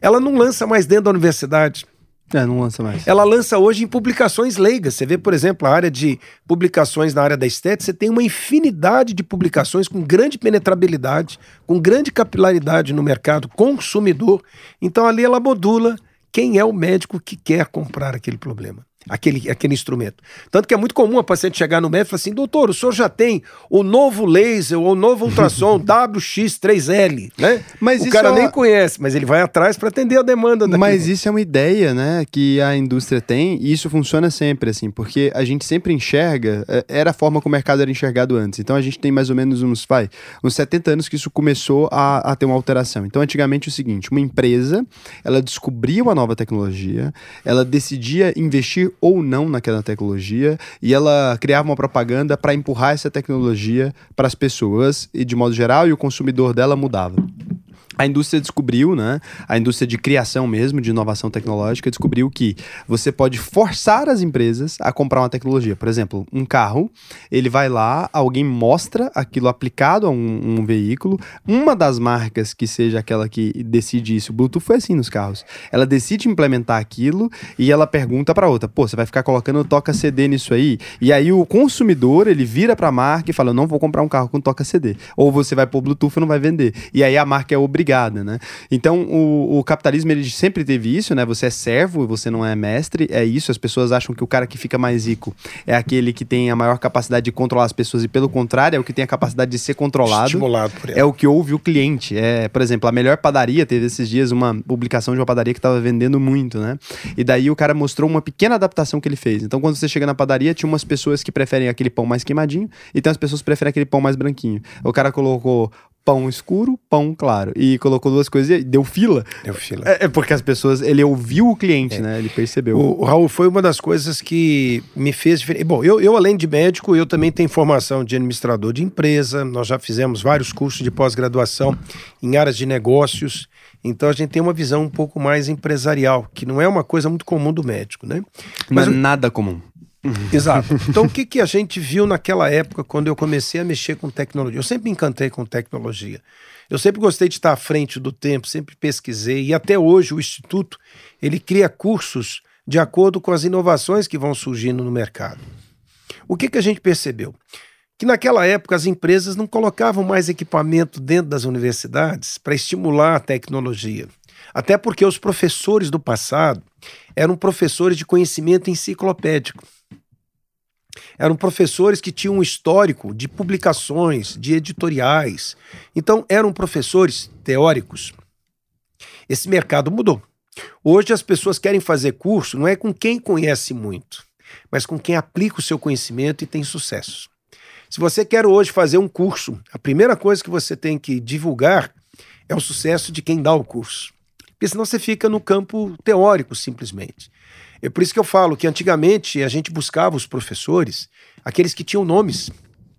ela não lança mais dentro da universidade.
É, não lança mais.
Ela lança hoje em publicações leigas. Você vê, por exemplo, a área de publicações na área da estética, você tem uma infinidade de publicações com grande penetrabilidade, com grande capilaridade no mercado consumidor. Então ali ela modula quem é o médico que quer comprar aquele problema aquele, aquele instrumento. Tanto que é muito comum a paciente chegar no médico e falar assim: doutor, o senhor já tem o novo laser ou o novo ultrassom [LAUGHS] WX3L, né? Mas o cara é uma... nem conhece, mas ele vai atrás para atender a demanda.
Daquilo. Mas isso é uma ideia, né, que a indústria tem e isso funciona sempre, assim, porque a gente sempre enxerga, é, era a forma como o mercado era enxergado antes. Então a gente tem mais ou menos uns, vai, uns 70 anos que isso começou a, a ter uma alteração. Então antigamente é o seguinte, uma empresa, ela descobria uma nova tecnologia, ela decidia investir ou não naquela tecnologia e ela criava uma propaganda para empurrar essa tecnologia para as pessoas e de modo geral e o consumidor dela mudava a indústria descobriu, né? A indústria de criação mesmo, de inovação tecnológica, descobriu que você pode forçar as empresas a comprar uma tecnologia. Por exemplo, um carro, ele vai lá, alguém mostra aquilo aplicado a um, um veículo. Uma das marcas que seja aquela que decide isso, o Bluetooth foi assim nos carros. Ela decide implementar aquilo e ela pergunta para outra: pô, você vai ficar colocando toca CD nisso aí? E aí o consumidor ele vira para a marca e fala: não vou comprar um carro com toca CD. Ou você vai pôr Bluetooth e não vai vender. E aí a marca é obrigada obrigada, né? Então, o, o, capitalismo, ele sempre teve isso, né? Você é servo, você não é mestre, é isso. As pessoas acham que o cara que fica mais rico é aquele que tem a maior capacidade de controlar as pessoas e, pelo contrário, é o que tem a capacidade de ser controlado.
Estimulado
por ele. É o que ouve o cliente. É, por exemplo, a melhor padaria, teve esses dias uma publicação de uma padaria que estava vendendo muito, né? E daí o cara mostrou uma pequena adaptação que ele fez. Então, quando você chega na padaria, tinha umas pessoas que preferem aquele pão mais queimadinho e tem as pessoas que preferem aquele pão mais branquinho. O cara colocou pão escuro, pão claro. E colocou duas coisas e deu fila.
Deu fila.
É, é porque as pessoas, ele ouviu o cliente, é. né? Ele percebeu.
O, o, Raul foi uma das coisas que me fez diferente. Bom, eu, eu, além de médico, eu também tenho formação de administrador de empresa. Nós já fizemos vários cursos de pós-graduação em áreas de negócios. Então a gente tem uma visão um pouco mais empresarial, que não é uma coisa muito comum do médico, né?
Mas não é nada comum. [LAUGHS]
Exato. Então, o que, que a gente viu naquela época, quando eu comecei a mexer com tecnologia? Eu sempre me encantei com tecnologia. Eu sempre gostei de estar à frente do tempo, sempre pesquisei. E até hoje o Instituto, ele cria cursos de acordo com as inovações que vão surgindo no mercado. O que, que a gente percebeu? Que naquela época as empresas não colocavam mais equipamento dentro das universidades para estimular a tecnologia. Até porque os professores do passado eram professores de conhecimento enciclopédico eram professores que tinham um histórico de publicações, de editoriais. Então, eram professores teóricos. Esse mercado mudou. Hoje as pessoas querem fazer curso não é com quem conhece muito, mas com quem aplica o seu conhecimento e tem sucesso. Se você quer hoje fazer um curso, a primeira coisa que você tem que divulgar é o sucesso de quem dá o curso. Porque senão você fica no campo teórico simplesmente. É por isso que eu falo que antigamente a gente buscava os professores, aqueles que tinham nomes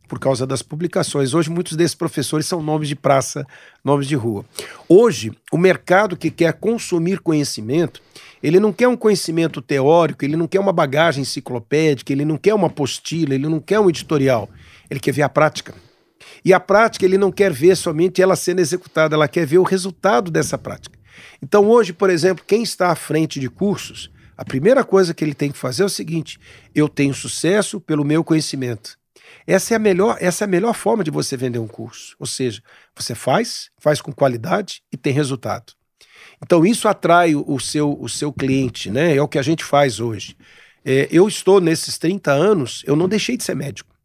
por causa das publicações. Hoje muitos desses professores são nomes de praça, nomes de rua. Hoje, o mercado que quer consumir conhecimento, ele não quer um conhecimento teórico, ele não quer uma bagagem enciclopédica, ele não quer uma apostila, ele não quer um editorial, ele quer ver a prática. E a prática ele não quer ver somente ela sendo executada, ela quer ver o resultado dessa prática. Então hoje, por exemplo, quem está à frente de cursos, a primeira coisa que ele tem que fazer é o seguinte: eu tenho sucesso pelo meu conhecimento. Essa é a melhor, essa é a melhor forma de você vender um curso. Ou seja, você faz, faz com qualidade e tem resultado. Então isso atrai o seu, o seu cliente, né? É o que a gente faz hoje. É, eu estou nesses 30 anos, eu não deixei de ser médico.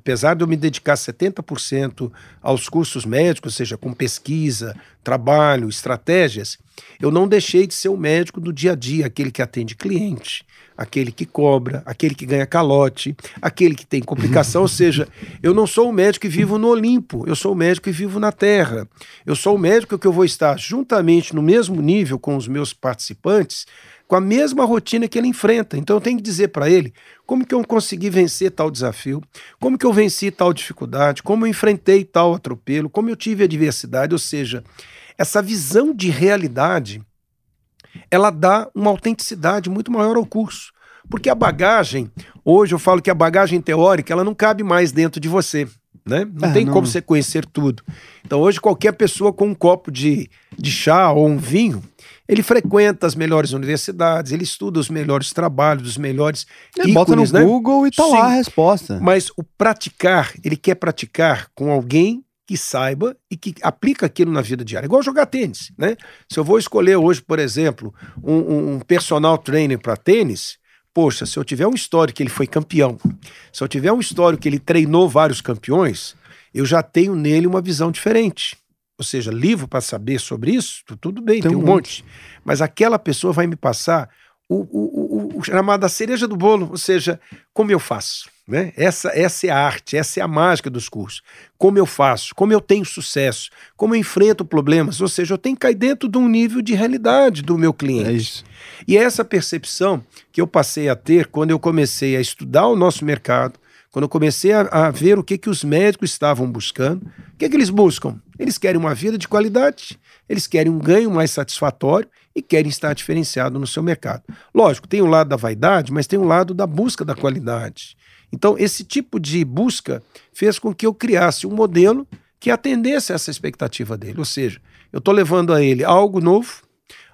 Apesar de eu me dedicar 70% aos cursos médicos, seja com pesquisa, trabalho, estratégias, eu não deixei de ser o médico do dia a dia, aquele que atende cliente, aquele que cobra, aquele que ganha calote, aquele que tem complicação. ou seja, [LAUGHS] eu não sou o médico que vivo no Olimpo, eu sou o médico que vivo na Terra. Eu sou o médico que eu vou estar juntamente no mesmo nível com os meus participantes, com a mesma rotina que ele enfrenta. Então eu tenho que dizer para ele como que eu consegui vencer tal desafio, como que eu venci tal dificuldade, como eu enfrentei tal atropelo, como eu tive adversidade, ou seja, essa visão de realidade, ela dá uma autenticidade muito maior ao curso. Porque a bagagem, hoje eu falo que a bagagem teórica, ela não cabe mais dentro de você. Né? Não é, tem não... como você conhecer tudo. Então, hoje, qualquer pessoa com um copo de, de chá ou um vinho, ele frequenta as melhores universidades, ele estuda os melhores trabalhos, os melhores.
Ele ícones, bota no né? Google e tá Sim, lá a resposta.
Mas o praticar, ele quer praticar com alguém que saiba e que aplica aquilo na vida diária. Igual jogar tênis, né? Se eu vou escolher hoje, por exemplo, um, um personal trainer para tênis, poxa, se eu tiver um histórico que ele foi campeão, se eu tiver um histórico que ele treinou vários campeões, eu já tenho nele uma visão diferente ou seja, livro para saber sobre isso, tudo bem, tem, tem um monte. monte. Mas aquela pessoa vai me passar o, o, o, o chamado da cereja do bolo, ou seja, como eu faço. Né? Essa, essa é a arte, essa é a mágica dos cursos. Como eu faço, como eu tenho sucesso, como eu enfrento problemas, ou seja, eu tenho que cair dentro de um nível de realidade do meu cliente. É isso. E é essa percepção que eu passei a ter quando eu comecei a estudar o nosso mercado, quando eu comecei a, a, ver o que, que os médicos estavam buscando, o que, que eles buscam? Eles querem uma vida de qualidade, eles querem um ganho mais satisfatório e querem estar diferenciado no seu mercado. Lógico, tem o um lado da vaidade, mas tem o um lado da busca da qualidade. Então, esse tipo de busca fez com que eu criasse um modelo que atendesse essa expectativa dele. Ou seja, eu estou levando a ele algo novo,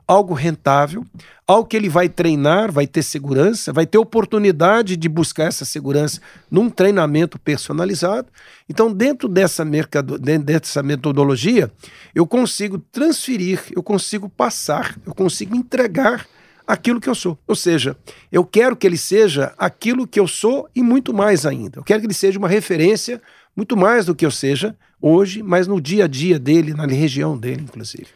algo rentável, algo que ele vai treinar, vai ter segurança, vai ter oportunidade de buscar essa segurança num treinamento personalizado. Então, dentro dessa, mercado, dentro dessa metodologia, eu consigo transferir, eu consigo passar, eu consigo entregar aquilo que eu sou. Ou seja, eu quero que ele seja aquilo que eu sou e muito mais ainda. Eu quero que ele seja uma referência muito mais do que eu seja hoje, mas no dia a dia dele, na região dele, inclusive.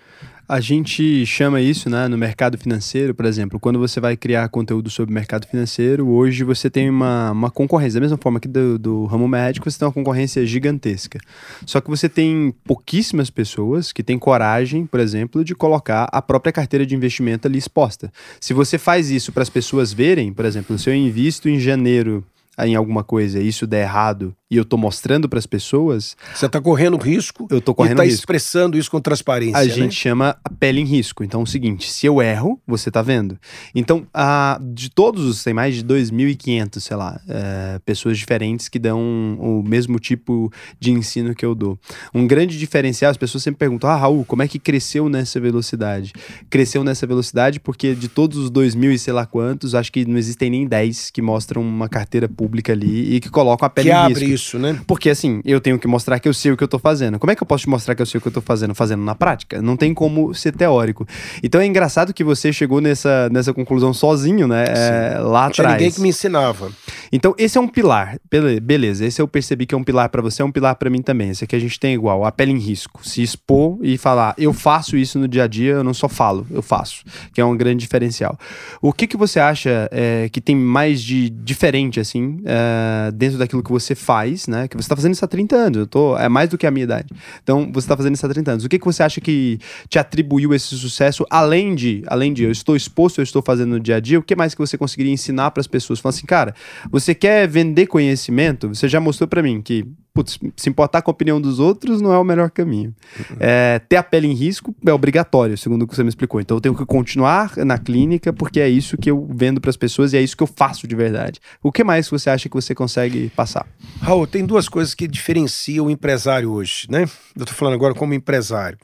A gente chama isso, né, no mercado financeiro, por exemplo, quando você vai criar conteúdo sobre mercado financeiro, hoje você tem uma, uma concorrência, da mesma forma que do, do ramo médico, você tem uma concorrência gigantesca. Só que você tem pouquíssimas pessoas que têm coragem, por exemplo, de colocar a própria carteira de investimento ali exposta. Se você faz isso para as pessoas verem, por exemplo, se eu invisto em janeiro em alguma coisa e isso der errado e eu tô mostrando para as pessoas.
Você tá correndo risco.
Eu tô correndo
e tá
risco.
expressando isso com transparência. A
né? gente chama a pele em risco. Então é o seguinte: se eu erro, você tá vendo. Então, a, de todos os, tem mais de 2.500, sei lá, é, pessoas diferentes que dão o mesmo tipo de ensino que eu dou. Um grande diferencial, as pessoas sempre perguntam: ah, Raul, como é que cresceu nessa velocidade? Cresceu nessa velocidade porque de todos os 2.000 e sei lá quantos, acho que não existem nem 10 que mostram uma carteira pública ali e que colocam a pele
que
em risco.
Isso, né?
Porque assim, eu tenho que mostrar que eu sei o que eu tô fazendo. Como é que eu posso te mostrar que eu sei o que eu tô fazendo? Fazendo na prática? Não tem como ser teórico. Então é engraçado que você chegou nessa, nessa conclusão sozinho, né? É, lá atrás. Não tinha
ninguém que me ensinava.
Então esse é um pilar. Beleza, esse eu percebi que é um pilar para você, é um pilar para mim também. Esse aqui a gente tem igual, a pele em risco. Se expor e falar, eu faço isso no dia a dia, eu não só falo, eu faço. Que é um grande diferencial. O que, que você acha é, que tem mais de diferente, assim, é, dentro daquilo que você faz, né? Que você está fazendo isso há 30 anos, eu tô, é mais do que a minha idade. Então, você está fazendo isso há 30 anos. O que, que você acha que te atribuiu esse sucesso, além de, além de eu estou exposto, eu estou fazendo no dia a dia, o que mais que você conseguiria ensinar para as pessoas? Falar assim, cara, Você quer vender conhecimento? Você já mostrou para mim que putz, se importar com a opinião dos outros não é o melhor caminho. Uhum. É, ter a pele em risco é obrigatório, segundo o que você me explicou. Então eu tenho que continuar na clínica porque é isso que eu vendo para as pessoas e é isso que eu faço de verdade. O que mais você acha que você consegue passar?
Raul, tem duas coisas que diferenciam o empresário hoje, né? Eu tô falando agora como empresário.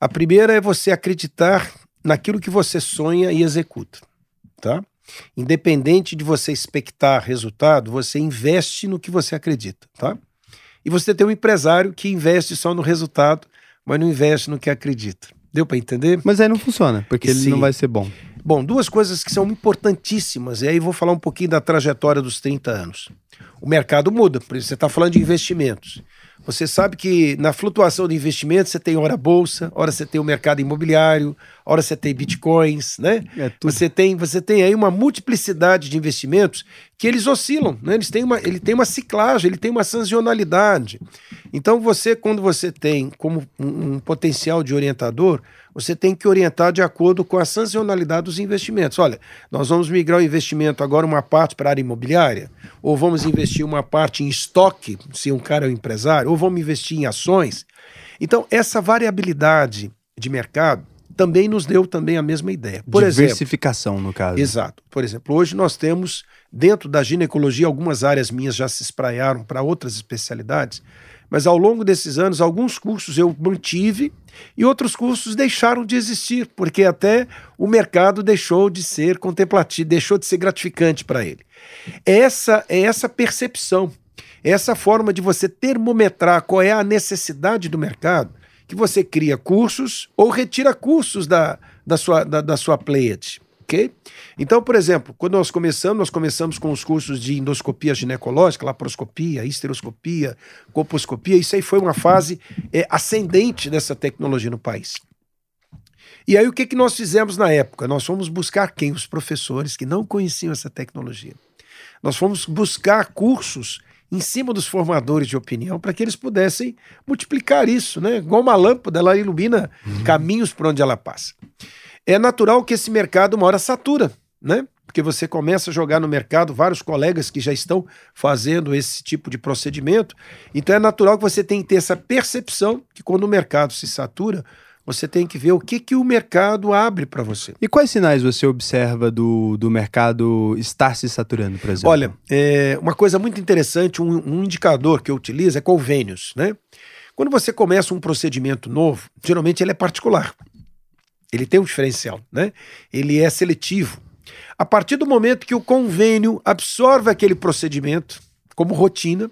A primeira é você acreditar naquilo que você sonha e executa, tá? Independente de você expectar resultado, você investe no que você acredita, tá? E você tem um empresário que investe só no resultado, mas não investe no que acredita. Deu para entender?
Mas aí não funciona, porque Sim. ele não vai ser bom.
Bom, duas coisas que são importantíssimas, e aí vou falar um pouquinho da trajetória dos 30 anos. O mercado muda, por exemplo, você está falando de investimentos. Você sabe que na flutuação de investimentos você tem hora bolsa, hora você tem o mercado imobiliário, hora você tem bitcoins, né? É você tem você tem aí uma multiplicidade de investimentos que eles oscilam, né? Eles têm uma ele tem uma ciclagem, ele tem uma sazonalidade. Então você quando você tem como um, um potencial de orientador, você tem que orientar de acordo com a sazonalidade dos investimentos. Olha, nós vamos migrar o investimento agora uma parte para a área imobiliária, ou vamos investir uma parte em estoque, se um cara é um empresário, ou vamos investir em ações. Então, essa variabilidade de mercado também nos deu também a mesma ideia.
Por Diversificação, exemplo, no caso.
Exato. Por exemplo, hoje nós temos, dentro da ginecologia, algumas áreas minhas já se espraiaram para outras especialidades, mas ao longo desses anos, alguns cursos eu mantive e outros cursos deixaram de existir, porque até o mercado deixou de ser contemplativo, deixou de ser gratificante para ele. Essa é essa percepção, essa forma de você termometrar qual é a necessidade do mercado, que você cria cursos ou retira cursos da, da sua, da, da sua pleiade ok? Então, por exemplo, quando nós começamos, nós começamos com os cursos de endoscopia ginecológica, laparoscopia, histeroscopia, coposcopia, isso aí foi uma fase é, ascendente dessa tecnologia no país. E aí o que, que nós fizemos na época? Nós fomos buscar quem? Os professores que não conheciam essa tecnologia. Nós fomos buscar cursos em cima dos formadores de opinião para que eles pudessem multiplicar isso, né? Igual uma lâmpada, ela ilumina uhum. caminhos por onde ela passa é natural que esse mercado uma hora satura, né? Porque você começa a jogar no mercado vários colegas que já estão fazendo esse tipo de procedimento. Então é natural que você tenha que ter essa percepção que quando o mercado se satura, você tem que ver o que, que o mercado abre para você.
E quais sinais você observa do, do mercado estar se saturando, por exemplo?
Olha, é, uma coisa muito interessante, um, um indicador que eu utilizo é convênios, né? Quando você começa um procedimento novo, geralmente ele é particular. Ele tem um diferencial, né? Ele é seletivo. A partir do momento que o convênio absorve aquele procedimento como rotina,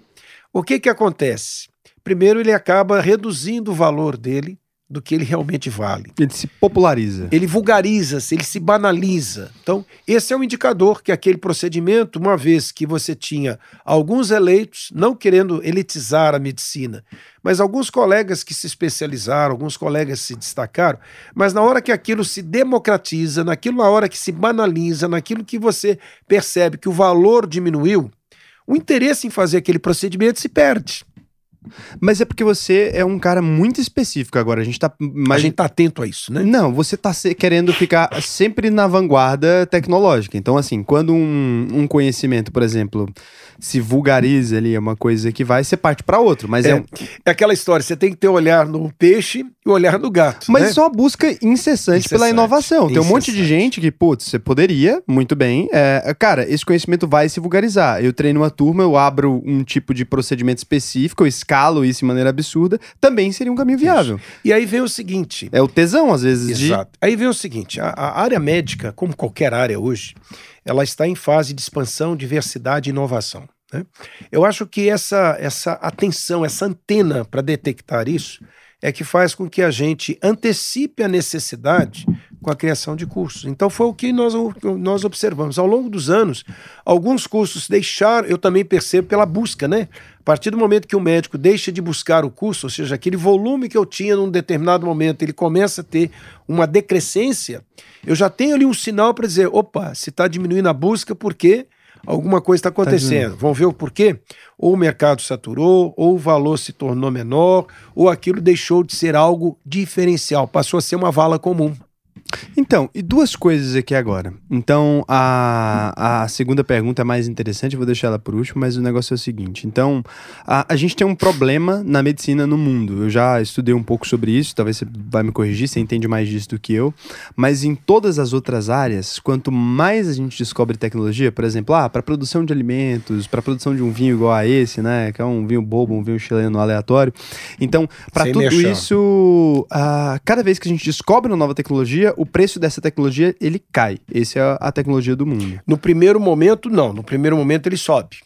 o que que acontece? Primeiro, ele acaba reduzindo o valor dele do que ele realmente vale.
Ele se populariza.
Ele vulgariza-se, ele se banaliza. Então, esse é um indicador que aquele procedimento, uma vez que você tinha alguns eleitos, não querendo elitizar a medicina, mas alguns colegas que se especializaram, alguns colegas se destacaram, mas na hora que aquilo se democratiza, naquilo na hora que se banaliza, naquilo que você percebe que o valor diminuiu, o interesse em fazer aquele procedimento se perde.
Mas é porque você é um cara muito específico agora. A gente tá.
Mas... A gente tá atento a isso, né?
Não, você tá querendo ficar sempre na vanguarda tecnológica. Então, assim, quando um, um conhecimento, por exemplo, se vulgariza ali, é uma coisa que vai, você parte para outro. Mas é,
é, é, aquela história, você tem que ter olhar no peixe e olhar no gato.
Mas
né?
só busca incessante, incessante, pela inovação. Tem um monte de gente que, putz, você poderia, muito bem. É, cara, esse conhecimento vai se vulgarizar. Eu treino uma turma, eu abro um tipo de procedimento específico, eu escalo isso de maneira absurda, também seria um caminho viável. Isso.
E aí vem o seguinte.
É o tesão, às vezes.
Exato.
De...
Aí vem o seguinte: a, a área médica, como qualquer área hoje, ela está em fase de expansão, diversidade e inovação. Né? Eu acho que essa, essa atenção, essa antena para detectar isso, é que faz com que a gente antecipe a necessidade com a criação de cursos. Então foi o que nós, nós observamos. Ao longo dos anos, alguns cursos deixaram, eu também percebo pela busca, né? A partir do momento que o médico deixa de buscar o curso, ou seja, aquele volume que eu tinha num determinado momento, ele começa a ter uma decrescência, eu já tenho ali um sinal para dizer, opa, se está diminuindo a busca, por quê? alguma coisa está acontecendo. Tá Vão ver o porquê? Ou o mercado saturou, ou o valor se tornou menor, ou aquilo deixou de ser algo diferencial, passou a ser uma vala comum.
Então, e duas coisas aqui agora. Então, a, a segunda pergunta é mais interessante, vou deixar ela por último, mas o negócio é o seguinte. Então, a, a gente tem um problema na medicina no mundo. Eu já estudei um pouco sobre isso, talvez você vai me corrigir, você entende mais disso do que eu. Mas em todas as outras áreas, quanto mais a gente descobre tecnologia, por exemplo, ah, para produção de alimentos, para produção de um vinho igual a esse, né, que é um vinho bobo, um vinho chileno aleatório. Então, para tudo
mexer.
isso, ah, cada vez que a gente descobre uma nova tecnologia, o preço dessa tecnologia ele cai. Essa é a tecnologia do mundo.
No primeiro momento, não. No primeiro momento ele sobe.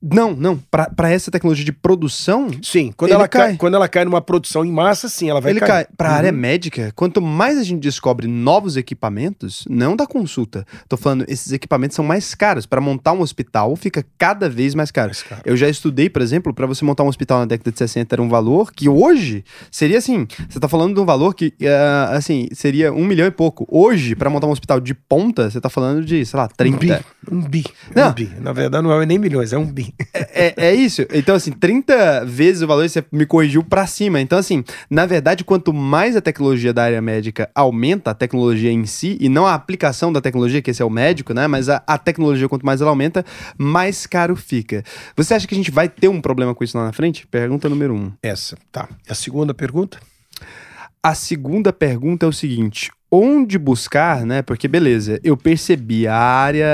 Não, não. Para essa tecnologia de produção,
Sim, quando ela cai.
cai.
quando ela cai numa produção em massa, sim, ela vai
ele
cair.
cai. Para a área
Uhum.
médica, quanto mais a gente descobre novos equipamentos, não da consulta. Tô falando, esses equipamentos são mais caros. Para montar um hospital, fica cada vez mais caro.
Mais caro.
Eu já estudei, por exemplo, para você montar um hospital na década de 60 era um valor que hoje seria assim. Você tá falando de um valor que, ah, assim, seria um milhão e pouco. Hoje, para montar um hospital de ponta, você tá falando de, sei lá,
Um
30.
bi. Um bi.
Não.
Um bi. Na verdade, não é nem milhões, é um bi.
É, é isso. Então, assim, 30 vezes o valor, você me corrigiu pra cima. Então, assim, na verdade, quanto mais a tecnologia da área médica aumenta, a tecnologia em si, e não a aplicação da tecnologia, que esse é o médico, né? Mas a, a tecnologia, quanto mais ela aumenta, mais caro fica. Você acha que a gente vai ter um problema com isso lá na frente? Pergunta número um.
Essa, tá. A segunda pergunta?
A segunda pergunta é o seguinte: onde buscar, né? Porque beleza, eu percebi a área.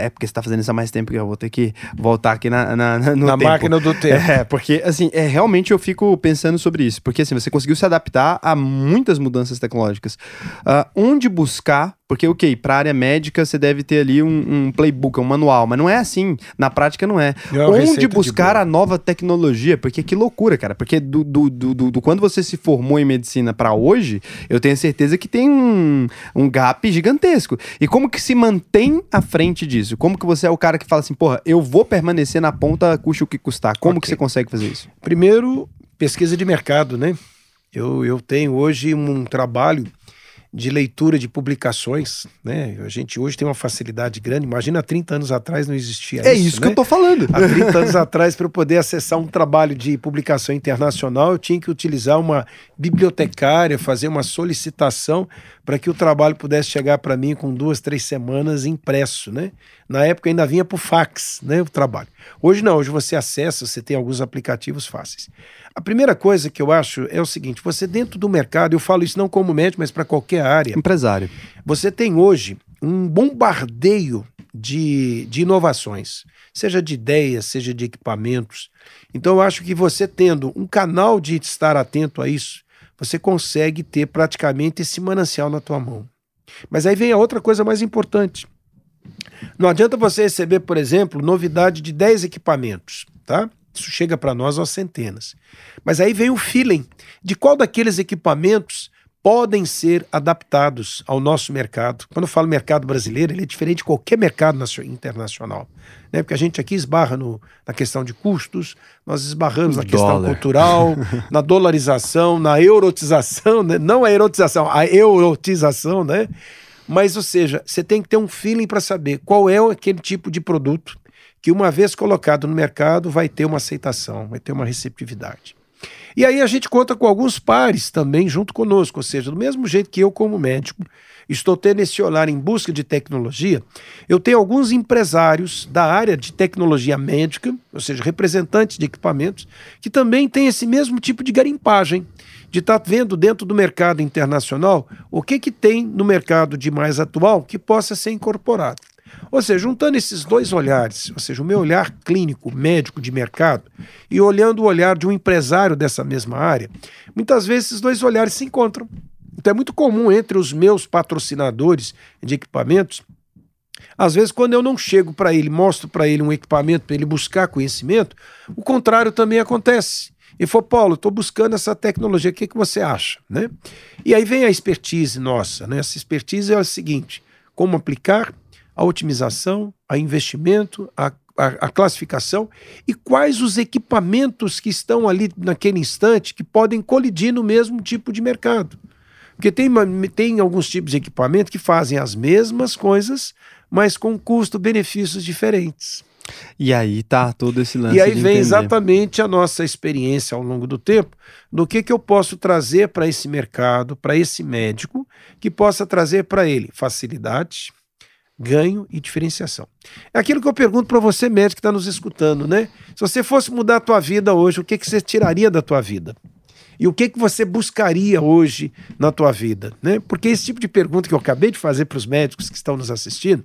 É porque você tá fazendo isso há mais tempo que eu vou ter que voltar aqui na, na, na- no
Na máquina do tempo.
É, porque assim, é, realmente eu fico pensando sobre isso. Porque assim, você conseguiu se adaptar a muitas mudanças tecnológicas. Ah, onde buscar? Porque, ok, para área médica você deve ter ali um, um playbook, um manual, mas não é assim. Na prática não é.
É
onde
de
buscar a nova tecnologia? Porque que loucura, cara. Porque do, do, do, do- do quando você se formou em medicina para hoje, eu tenho certeza que tem um, um gap gigantesco. E como que se mantém à frente disso? Como que você é o cara que fala assim, porra, eu vou permanecer na ponta, custe o que custar? Como que
Ok.
você consegue fazer isso?
Primeiro, pesquisa de mercado, né? Eu, eu tenho hoje um trabalho de leitura de publicações, né? A gente hoje tem uma facilidade grande. Imagina há 30 anos atrás não existia
É
isso,
isso, que
né?
eu tô falando.
Há 30 anos atrás, para eu poder acessar um trabalho de publicação internacional, eu tinha que utilizar uma bibliotecária, fazer uma solicitação para que o trabalho pudesse chegar para mim com duas, três semanas impresso, né? Na época ainda vinha por fax, né? O trabalho. Hoje não, hoje você acessa, você tem alguns aplicativos fáceis. A primeira coisa que eu acho é o seguinte: você dentro do mercado, eu falo isso não como médico, mas para qualquer área,
Empresário.
você tem hoje um bombardeio de, de inovações, seja de ideias, seja de equipamentos. Então, eu acho que você tendo um canal de estar atento a isso, você consegue ter praticamente esse manancial na tua mão. Mas aí vem a outra coisa mais importante. Não adianta você receber, por exemplo, novidade de 10 equipamentos, tá? Isso chega para nós aos centenas. Mas aí vem o feeling de qual daqueles equipamentos podem ser adaptados ao nosso mercado. Quando eu falo mercado brasileiro, ele é diferente de qualquer mercado nacio- internacional. Né? Porque a gente aqui esbarra no- na questão de custos, nós esbarramos na questão
Dólar.
cultural, [LAUGHS] na dolarização, na eurotização, né? não a erotização, a eurotização, né? Mas, ou seja, você tem que ter um feeling para saber qual é aquele tipo de produto que, uma vez colocado no mercado, vai ter uma aceitação, vai ter uma receptividade. E aí a gente conta com alguns pares também junto conosco, ou seja, do mesmo jeito que eu, como médico, estou tendo esse olhar em busca de tecnologia, eu tenho alguns empresários da área de tecnologia médica, ou seja, representantes de equipamentos, que também têm esse mesmo tipo de garimpagem, de estar vendo dentro do mercado internacional o que, que tem no mercado de mais atual que possa ser incorporado. Ou seja, juntando esses dois olhares, ou seja, o meu olhar clínico, médico de mercado, e olhando o olhar de um empresário dessa mesma área, muitas vezes esses dois olhares se encontram. Então é muito comum entre os meus patrocinadores de equipamentos, às vezes quando eu não chego para ele, mostro para ele um equipamento para ele buscar conhecimento, o contrário também acontece. E falou, Paulo, estou buscando essa tecnologia, o que, que você acha? Né? E aí vem a expertise nossa. Né? Essa expertise é a seguinte: como aplicar a otimização, a investimento, a, a, a classificação e quais os equipamentos que estão ali naquele instante que podem colidir no mesmo tipo de mercado. Porque tem, tem alguns tipos de equipamento que fazem as mesmas coisas, mas com custo-benefícios diferentes.
E aí tá todo esse lance.
E aí vem
entender.
exatamente a nossa experiência ao longo do tempo, do que, que eu posso trazer para esse mercado, para esse médico, que possa trazer para ele facilidade, ganho e diferenciação. É aquilo que eu pergunto para você, médico, que está nos escutando, né? Se você fosse mudar a tua vida hoje, o que, que você tiraria da tua vida? E o que, que você buscaria hoje na tua vida? Né? Porque esse tipo de pergunta que eu acabei de fazer para os médicos que estão nos assistindo,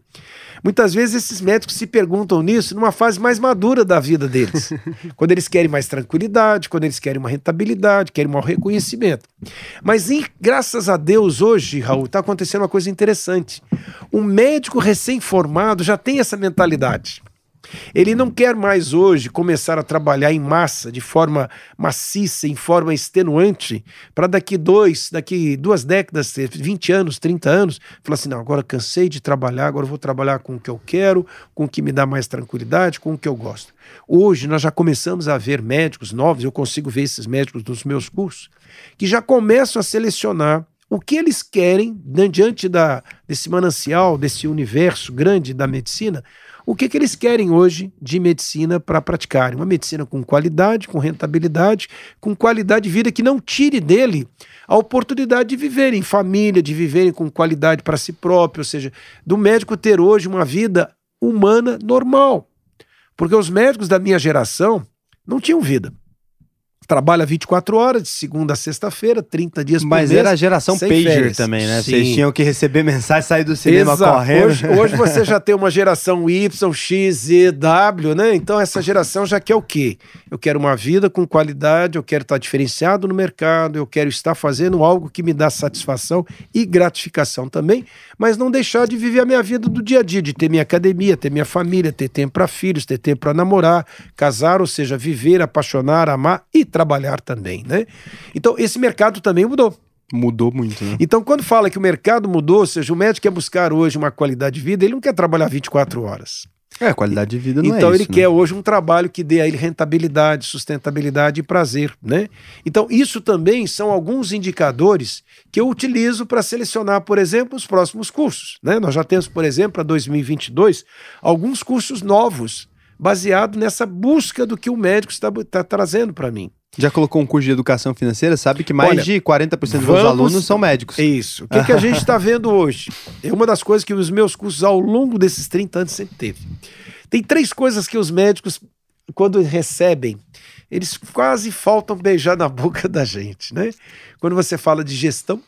muitas vezes esses médicos se perguntam nisso numa fase mais madura da vida deles. [LAUGHS] quando eles querem mais tranquilidade, quando eles querem uma rentabilidade, querem um reconhecimento. Mas graças a Deus, hoje, Raul, está acontecendo uma coisa interessante. Um médico recém-formado já tem essa mentalidade. Ele não quer mais hoje começar a trabalhar em massa, de forma maciça, em forma extenuante, para daqui dois, daqui duas décadas, 20 anos, 30 anos, falar assim: não, agora cansei de trabalhar, agora vou trabalhar com o que eu quero, com o que me dá mais tranquilidade, com o que eu gosto. Hoje nós já começamos a ver médicos novos, eu consigo ver esses médicos nos meus cursos, que já começam a selecionar o que eles querem diante da, desse manancial, desse universo grande da medicina, o que, que eles querem hoje de medicina para praticarem. Uma medicina com qualidade, com rentabilidade, com qualidade de vida que não tire dele a oportunidade de viver em família, de viverem com qualidade para si próprio, ou seja, do médico ter hoje uma vida humana normal. Porque os médicos da minha geração não tinham vida trabalha 24 horas, de segunda a sexta-feira, 30 dias por
Mas
mês.
Mas era a geração pager férias. também, né? Sim. Vocês tinham que receber mensagem, sair do cinema Exato. correndo.
Hoje, hoje, você já tem uma geração Y, X, Z, W, né? Então essa geração já quer o quê? Eu quero uma vida com qualidade, eu quero estar diferenciado no mercado, eu quero estar fazendo algo que me dá satisfação e gratificação também, mas não deixar de viver a minha vida do dia a dia, de ter minha academia, ter minha família, ter tempo para filhos, ter tempo para namorar, casar, ou seja, viver, apaixonar, amar e trabalhar também, né? Então, esse mercado também mudou.
Mudou muito, né?
Então, quando fala que o mercado mudou, ou seja, o médico quer buscar hoje uma qualidade de vida, ele não quer trabalhar 24 horas.
É, qualidade de vida não
então,
é Então
ele né? quer hoje um trabalho que dê a ele rentabilidade, sustentabilidade e prazer, né? Então, isso também são alguns indicadores que eu utilizo para selecionar, por exemplo, os próximos cursos, né? Nós já temos, por exemplo, para 2022, alguns cursos novos baseado nessa busca do que o médico está, está trazendo para mim.
Já colocou um curso de educação financeira? Sabe que mais Olha, de 40% dos vamos... alunos são médicos.
Isso. O que, que a gente está vendo hoje? É uma das coisas que os meus cursos ao longo desses 30 anos sempre teve. Tem três coisas que os médicos, quando recebem, eles quase faltam beijar na boca da gente, né? Quando você fala de gestão,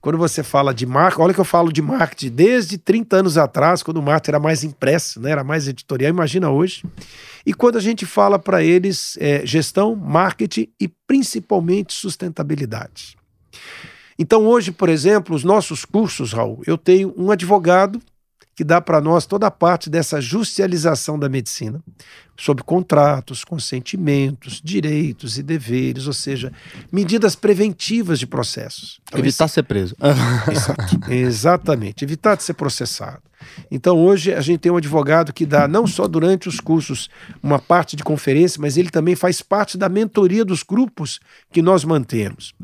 quando você fala de marca, olha que eu falo de marketing desde 30 anos atrás, quando o marketing era mais impresso, né, era mais editorial, imagina hoje. E quando a gente fala para eles é, gestão, marketing e principalmente sustentabilidade. Então, hoje, por exemplo, os nossos cursos, Raul, eu tenho um advogado que dá para nós toda a parte dessa justicialização da medicina, sobre contratos, consentimentos, direitos e deveres, ou seja, medidas preventivas de processos.
Então, Evitar esse... ser preso. [LAUGHS]
Exatamente, evitar de ser processado. Então hoje a gente tem um advogado que dá não só durante os cursos uma parte de conferência, mas ele também faz parte da mentoria dos grupos que nós mantemos.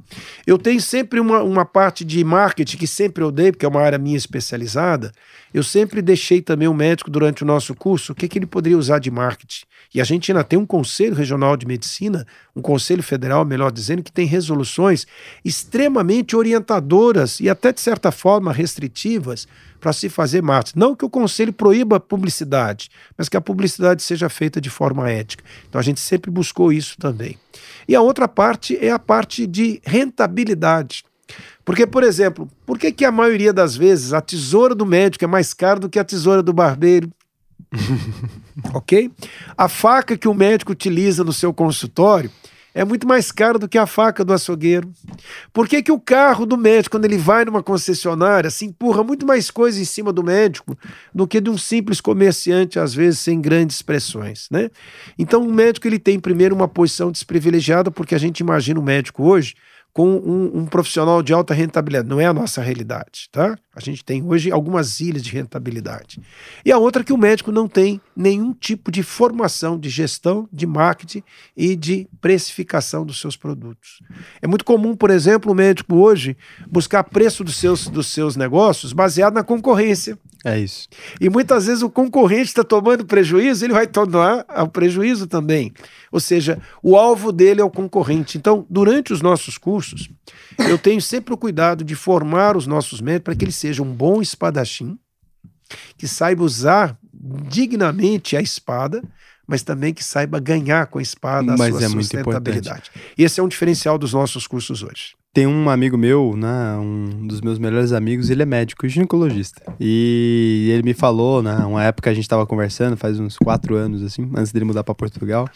Eu tenho sempre uma, uma parte de marketing que sempre eu dei, porque é uma área minha especializada. Eu sempre deixei também o médico durante o nosso curso o que, que ele poderia usar de marketing. E a gente ainda tem um Conselho Regional de Medicina, um Conselho Federal, melhor dizendo, que tem resoluções extremamente orientadoras e até de certa forma restritivas para se fazer marketing. Não que o Conselho proíba a publicidade, mas que a publicidade seja feita de forma ética. Então a gente sempre buscou isso também. E a outra parte é a parte de rentabilidade. Porque, por exemplo, por que, que a maioria das vezes a tesoura do médico é mais cara do que a tesoura do barbeiro? [LAUGHS] ok? A faca que o médico utiliza no seu consultório é muito mais cara do que a faca do açougueiro. Por que, que o carro do médico, quando ele vai numa concessionária, se empurra muito mais coisa em cima do médico do que de um simples comerciante, às vezes sem grandes pressões, né? Então o médico ele tem primeiro uma posição desprivilegiada, porque a gente imagina o médico hoje com um, um, profissional de alta rentabilidade. Não é a nossa realidade, tá? A gente tem hoje algumas ilhas de rentabilidade. E a outra é que o médico não tem nenhum tipo de formação de gestão, de marketing e de precificação dos seus produtos. É muito comum, por exemplo, o médico hoje buscar preço dos seus, dos seus negócios baseado na concorrência.
É isso.
E muitas vezes o concorrente está tomando prejuízo, ele vai tomar o prejuízo também. Ou seja, o alvo dele é o concorrente. Então, durante os nossos cursos, eu tenho sempre o cuidado de formar os nossos médicos para que ele seja um bom espadachim, que saiba usar dignamente a espada, mas também que saiba ganhar com a espada
mas
a sua
é
sustentabilidade. E esse é um diferencial dos nossos cursos hoje.
Tem um amigo meu, né, um dos meus melhores amigos, ele é médico ginecologista. E ele me falou, né, uma época a gente tava conversando, faz uns quatro anos, assim, antes dele mudar para Portugal.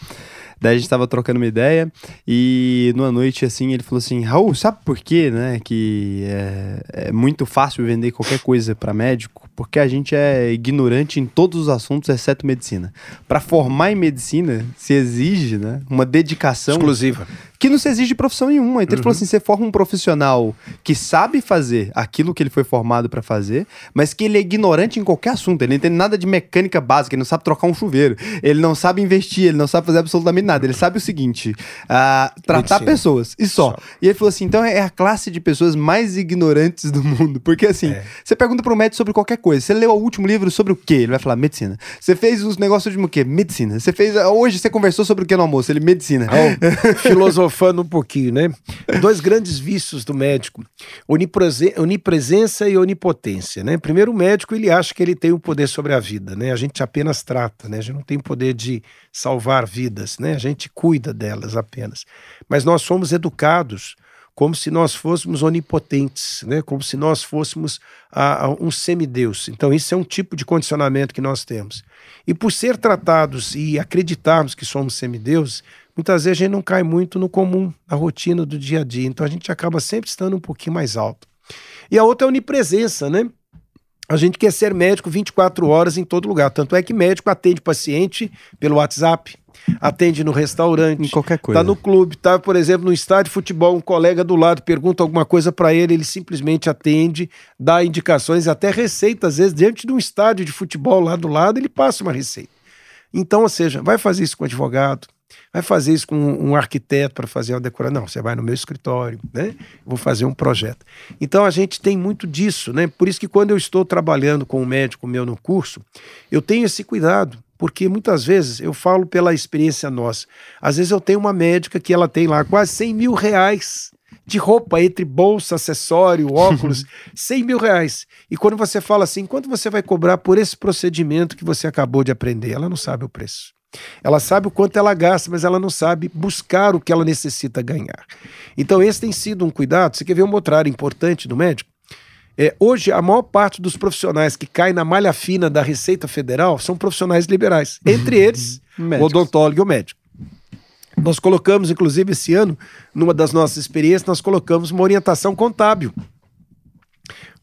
Daí a gente tava trocando uma ideia e numa noite, assim, ele falou assim, Raul, sabe por quê, né, que é, é muito fácil vender qualquer coisa para médico? Porque a gente é ignorante em todos os assuntos, exceto medicina. Para formar em medicina, se exige, né, uma dedicação...
Exclusiva
que não se exige profissão nenhuma. Então uhum. ele falou uhum. assim: você forma um profissional que sabe fazer aquilo que ele foi formado para fazer, mas que ele é ignorante em qualquer assunto. Ele não entende nada de mecânica básica, ele não sabe trocar um chuveiro, ele não sabe investir, ele não sabe fazer absolutamente nada. Ele sabe o seguinte: uh, tratar Medicina. pessoas e só. só. E ele falou assim: então é a classe de pessoas mais ignorantes do mundo. Porque assim, é. você pergunta pro médico sobre qualquer coisa. Você leu o último livro sobre o quê? Ele vai falar medicina. Você fez os negócios de o quê? Medicina. Você fez. Hoje você conversou sobre o que no almoço? Ele, medicina.
Oh, filosofando um pouquinho, né? Dois grandes vícios do médico: onipresença e onipotência, né? Primeiro, o médico ele acha que ele tem o um poder sobre a vida, né? A gente apenas trata, né? A gente não tem poder de salvar vidas, né? A gente cuida delas apenas. Mas nós somos educados como se nós fôssemos onipotentes, né? como se nós fôssemos a, a um semideus. Então, isso é um tipo de condicionamento que nós temos. E por ser tratados e acreditarmos que somos semideuses, muitas vezes a gente não cai muito no comum, na rotina do dia a dia. Então a gente acaba sempre estando um pouquinho mais alto. E a outra é a onipresença, né? A gente quer ser médico 24 horas em todo lugar. Tanto é que médico atende paciente pelo WhatsApp, atende no restaurante,
em qualquer coisa.
Tá no clube, tá, por exemplo, no estádio de futebol, um colega do lado pergunta alguma coisa para ele, ele simplesmente atende, dá indicações, até receita, às vezes, diante de um estádio de futebol lá do lado, ele passa uma receita. Então, ou seja, vai fazer isso com advogado, vai fazer isso com um arquiteto para fazer uma decoração. Não, você vai no meu escritório, né? Vou fazer um projeto. Então a gente tem muito disso, né? Por isso que quando eu estou trabalhando com um médico meu no curso, eu tenho esse cuidado. Porque muitas vezes eu falo pela experiência nossa. Às vezes eu tenho uma médica que ela tem lá quase 100 mil reais de roupa, entre bolsa, acessório, [LAUGHS] óculos, 100 mil reais. E quando você fala assim, quanto você vai cobrar por esse procedimento que você acabou de aprender? Ela não sabe o preço. Ela sabe o quanto ela gasta, mas ela não sabe buscar o que ela necessita ganhar. Então, esse tem sido um cuidado. Você quer ver uma outra área importante do médico? É, hoje, a maior parte dos profissionais que caem na malha fina da Receita Federal são profissionais liberais. Entre eles, [LAUGHS] o odontólogo e o médico. Nós colocamos, inclusive, esse ano, numa das nossas experiências, nós colocamos uma orientação contábil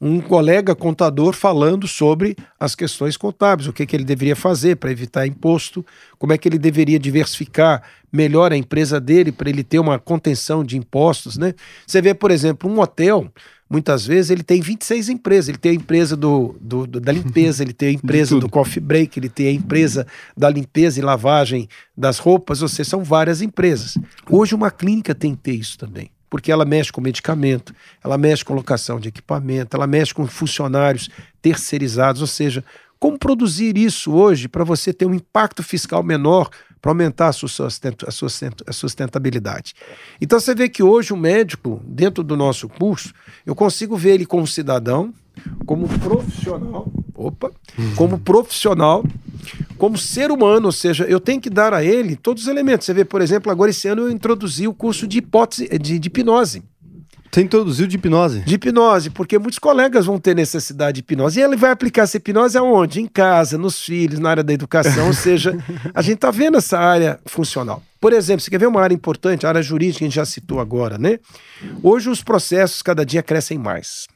um colega contador falando sobre as questões contábeis, o que, que ele deveria fazer para evitar imposto, como é que ele deveria diversificar melhor a empresa dele para ele ter uma contenção de impostos, né? Você vê, por exemplo, um hotel, muitas vezes ele tem 26 empresas, ele tem a empresa do, do, do da limpeza, ele tem a [LAUGHS] empresa do coffee break, ele tem a empresa da limpeza e lavagem das roupas, ou seja, são várias empresas. Hoje uma clínica tem que ter isso também porque ela mexe com medicamento, ela mexe com locação de equipamento, ela mexe com funcionários terceirizados, ou seja, como produzir isso hoje para você ter um impacto fiscal menor para aumentar a sua, sustentabilidade. Então você vê que hoje o médico, dentro do nosso curso, eu consigo ver ele como cidadão, como profissional, opa, uhum. como profissional, como ser humano, ou seja, eu tenho que dar a ele todos os elementos. Você vê, por exemplo, agora esse ano eu introduzi o curso de hipótese de, de hipnose.
Você introduziu de hipnose?
De hipnose, porque muitos colegas vão ter necessidade de hipnose. E ele vai aplicar essa hipnose aonde? Em casa, nos filhos, na área da educação. ou seja, [LAUGHS] a gente está vendo essa área funcional. Por exemplo, você quer ver uma área importante, a área jurídica, a gente já citou agora, né? Hoje os processos cada dia crescem mais.